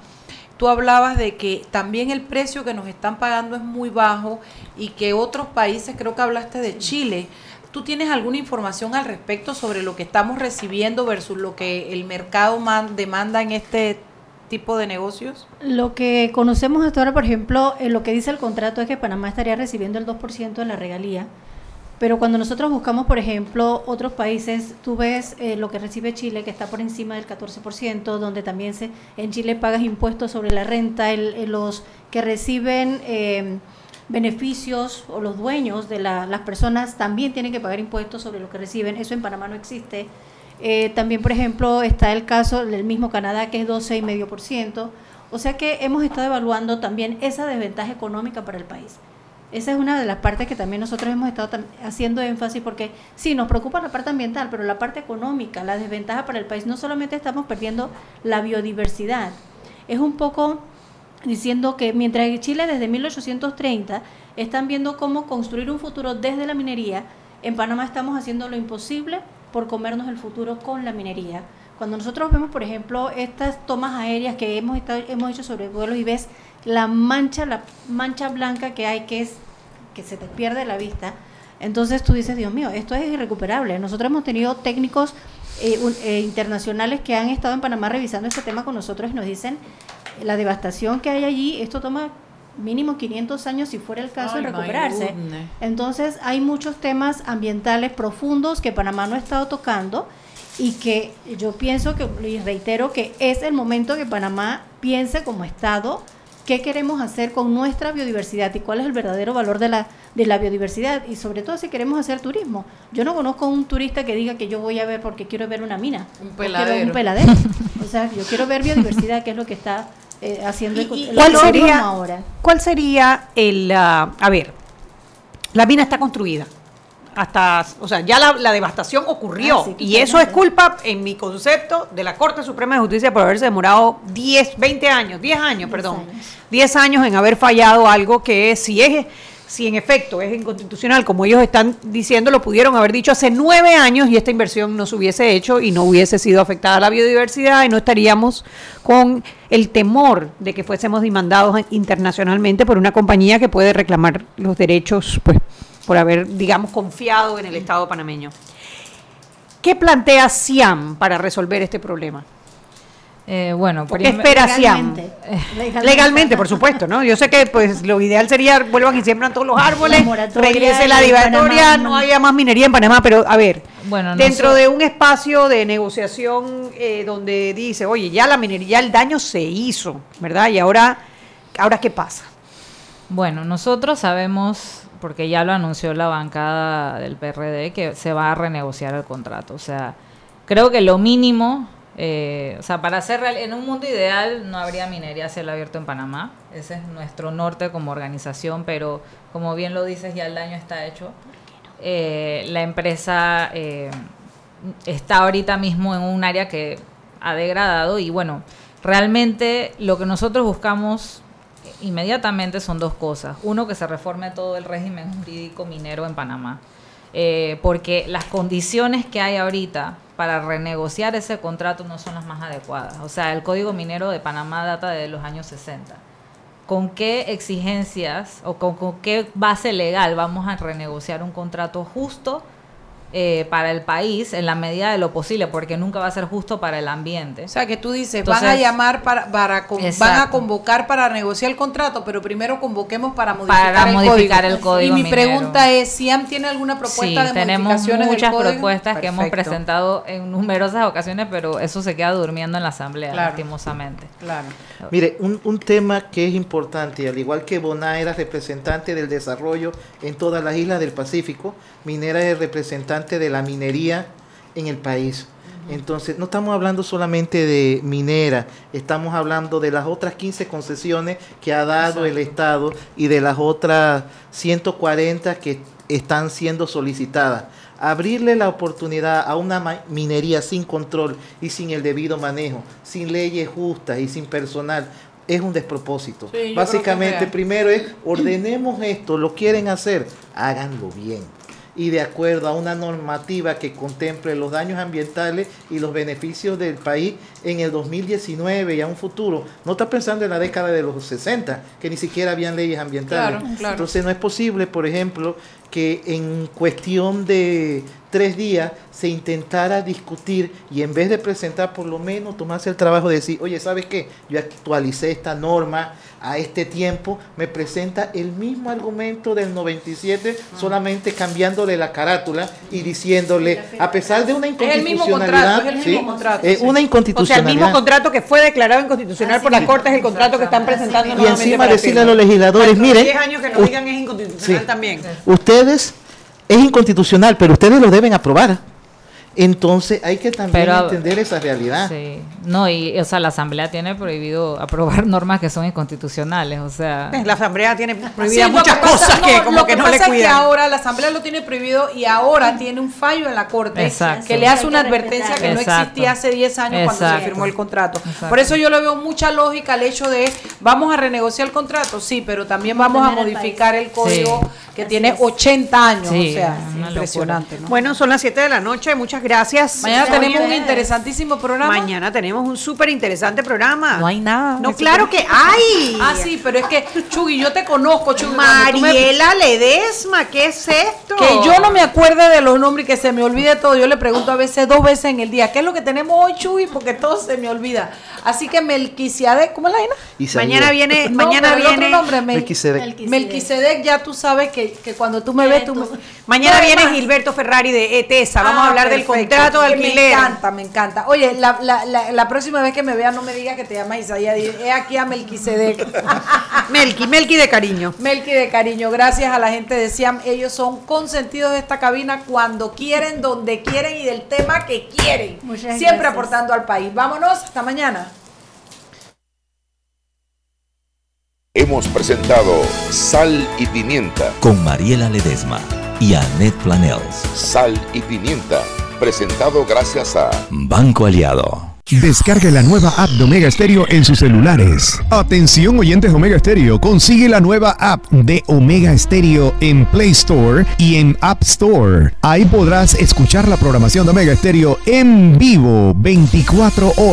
A: tú hablabas de que también el precio que nos están pagando es muy bajo y que otros países, creo que hablaste de Chile, ¿tú tienes alguna información al respecto sobre lo que estamos recibiendo versus lo que el mercado man- demanda en este tipo de negocios?
I: Lo que conocemos hasta ahora, por ejemplo, en lo que dice el contrato es que Panamá estaría recibiendo el 2% de la regalía. Pero cuando nosotros buscamos, por ejemplo, otros países, tú ves eh, lo que recibe Chile, que está por encima del 14%, donde también se, en Chile pagas impuestos sobre la renta, el- el- los que reciben eh, beneficios o los dueños de la- las personas también tienen que pagar impuestos sobre lo que reciben. Eso en Panamá no existe. Eh, también, por ejemplo, está el caso del mismo Canadá, que es 12,5%. O sea que hemos estado evaluando también esa desventaja económica para el país. Esa es una de las partes que también nosotros hemos estado haciendo énfasis porque sí, nos preocupa la parte ambiental, pero la parte económica, la desventaja para el país, no solamente estamos perdiendo la biodiversidad, es un poco diciendo que mientras en Chile desde 1830 están viendo cómo construir un futuro desde la minería, en Panamá estamos haciendo lo imposible por comernos el futuro con la minería. Cuando nosotros vemos, por ejemplo, estas tomas aéreas que hemos, estado, hemos hecho sobre vuelos y ves la mancha, la mancha blanca que hay, que es que se te pierde la vista, entonces tú dices, Dios mío, esto es irrecuperable. Nosotros hemos tenido técnicos eh, un- eh, internacionales que han estado en Panamá revisando este tema con nosotros y nos dicen la devastación que hay allí, esto toma mínimo 500 años si fuera el caso
A: my
I: recuperarse. Entonces hay muchos temas ambientales profundos que Panamá no ha estado tocando y que yo pienso que, y reitero que es el momento que Panamá piense como Estado qué queremos hacer con nuestra biodiversidad y cuál es el verdadero valor de la, de la biodiversidad y sobre todo si queremos hacer turismo. Yo no conozco un turista que diga que yo voy a ver porque quiero ver una mina.
A: Un
I: o quiero
A: peladero.
I: Un peladero. o sea, yo quiero ver biodiversidad, que es lo que está eh, haciendo el, el
B: ¿Cuál
I: turismo
B: sería,
I: ahora.
B: ¿Cuál sería el... ah, a ver, la mina está construida. Hasta, o sea, ya la, la devastación ocurrió.
I: Ah, sí,
B: y eso es culpa, en mi concepto, de la Corte Suprema de Justicia por haberse demorado 10, 20 años, 10 años, perdón. 10 años en haber fallado algo que si es si en efecto es inconstitucional, como ellos están diciendo, lo pudieron haber dicho hace nueve años y esta inversión no se hubiese hecho y no hubiese sido afectada la biodiversidad y no estaríamos con el temor de que fuésemos demandados internacionalmente por una compañía que puede reclamar los derechos, pues, por haber, digamos, confiado en el Estado panameño. ¿Qué plantea Siam para resolver este problema?
K: Eh, bueno,
B: ¿qué? Legalmente. por supuesto, ¿no? Yo sé que pues lo ideal sería vuelvan y siembran todos los árboles, regrese la divatoria, no haya más minería en Panamá, pero a ver, bueno, dentro de un espacio de negociación eh, donde dice, oye, ya la minería, el daño se hizo, ¿verdad? Y ahora, ahora qué pasa.
K: Bueno, nosotros sabemos porque ya lo anunció la bancada del PRD, que se va a renegociar el contrato. O sea, creo que lo mínimo, eh, o sea, para hacer real, en un mundo ideal no habría minería a cielo abierto en Panamá. Ese es nuestro norte como organización, pero como bien lo dices, ya el daño está hecho. Eh, la empresa eh, está ahorita mismo en un área que ha degradado y bueno, realmente lo que nosotros buscamos inmediatamente son dos cosas. Uno, que se reforme todo el régimen jurídico minero en Panamá. Eh, porque las condiciones que hay ahorita para renegociar ese contrato no son las más adecuadas. O sea, el Código Minero de Panamá data de los años 60. ¿Con qué exigencias o con qué base legal vamos a renegociar un contrato justo eh, para el país en la medida de lo posible, porque nunca va a ser justo para el ambiente.
A: O sea, que tú dices, van a llamar para, para van a convocar para negociar el contrato, pero primero convoquemos para modificar,
K: para el, modificar código. el código.
A: Y mi pregunta es, ¿SIAM tiene alguna propuesta
K: de tenemos muchas propuestas que hemos presentado en numerosas ocasiones, pero eso se queda durmiendo en la asamblea, lastimosamente.
J: Claro. Mire, un, un tema que es importante, al igual que Boná era representante del desarrollo en todas las islas del Pacífico, Minera es representante de la minería en el país. Entonces, no estamos hablando solamente de minera, estamos hablando de las otras 15 concesiones que ha dado el Estado y de las otras 140 que están siendo solicitadas. Abrirle la oportunidad a una minería sin control y sin el debido manejo, sin leyes justas y sin personal, es un despropósito. Básicamente, primero es ordenemos esto, lo quieren hacer, háganlo bien y de acuerdo a una normativa que contemple los daños ambientales y los beneficios del país en el 2019 y a un futuro. No está pensando en la década de los 60, que ni siquiera habían leyes ambientales. Entonces no es posible, por ejemplo, que en cuestión de tres días se intentara discutir y en vez de presentar por lo menos tomarse el trabajo de decir, oye, ¿sabes qué? Yo actualicé esta norma a este tiempo, me presenta el mismo argumento del 97, ah. solamente cambiándole la carátula y diciéndole, a pesar de una inconstitucionalidad,
B: es el mismo contrato, es una inconstitucionalidad. O sea, el mismo contrato que fue declarado inconstitucional por la Corte es el contrato que están presentando
J: Y encima decirle a los legisladores, miren,
B: 10 años que nos digan es inconstitucional también.
J: Ustedes es inconstitucional, pero ustedes lo deben aprobar. Entonces hay que también entender esa realidad.
K: Sí. No, y o sea, la Asamblea tiene prohibido aprobar normas que son inconstitucionales, o sea...
B: La Asamblea tiene prohibidas muchas cosas que como que, no le cuidan. Es que
A: ahora la Asamblea lo tiene prohibido y ahora tiene un fallo en la Corte que le hace una advertencia que no existía hace 10 años cuando se firmó el contrato. Por eso yo le veo mucha lógica al hecho de vamos a renegociar el contrato, sí, pero también vamos a modificar el código que tiene 80 años, o sea, impresionante.
B: Bueno, son las 7 de la noche, muchas gracias.
A: Mañana tenemos un interesantísimo programa.
B: Mañana tenemos un súper interesante programa.
A: No hay nada.
B: No, claro que hay.
A: Ah, sí, pero es que, Chugui, yo te conozco, Chugui.
B: Mariela Ledesma, ¿qué es esto?
A: Que yo no me acuerde de los nombres y que se me olvide todo. Yo le pregunto a veces dos veces en el día, ¿qué es lo que tenemos hoy, Chugui? Porque todo se me olvida. Así que Melquisedec, ¿cómo es la vaina?
B: Mañana viene, mañana viene.
A: Otro nombre, Melquisedec. Melquisedec, ya tú sabes que, que cuando tú me ves, tú me...
B: Mañana viene Gilberto Ferrari de ETESA. Vamos a ah, hablar del contrato de alquiler.
A: Me encanta, me encanta. Oye, la, la, la, próxima vez que me vea no me digas que te llamas Isaías. Es aquí a Melquisedec.
B: Melqui, Melqui de cariño.
A: Melqui de cariño. Gracias a la gente de Siam. Ellos son consentidos de esta cabina cuando quieren, donde quieren y del tema que quieren. Siempre aportando al país. Vámonos. Hasta mañana.
E: Hemos presentado Sal y Pimienta
D: con Mariela Ledesma y Annette Planels.
E: Sal y Pimienta, presentado gracias a
D: Banco Aliado.
G: Descargue la nueva app de Omega Stereo en sus celulares. Atención oyentes de Omega Stereo, consigue la nueva app de Omega Stereo en Play Store y en App Store. Ahí podrás escuchar la programación de Omega Stereo en vivo 24 horas.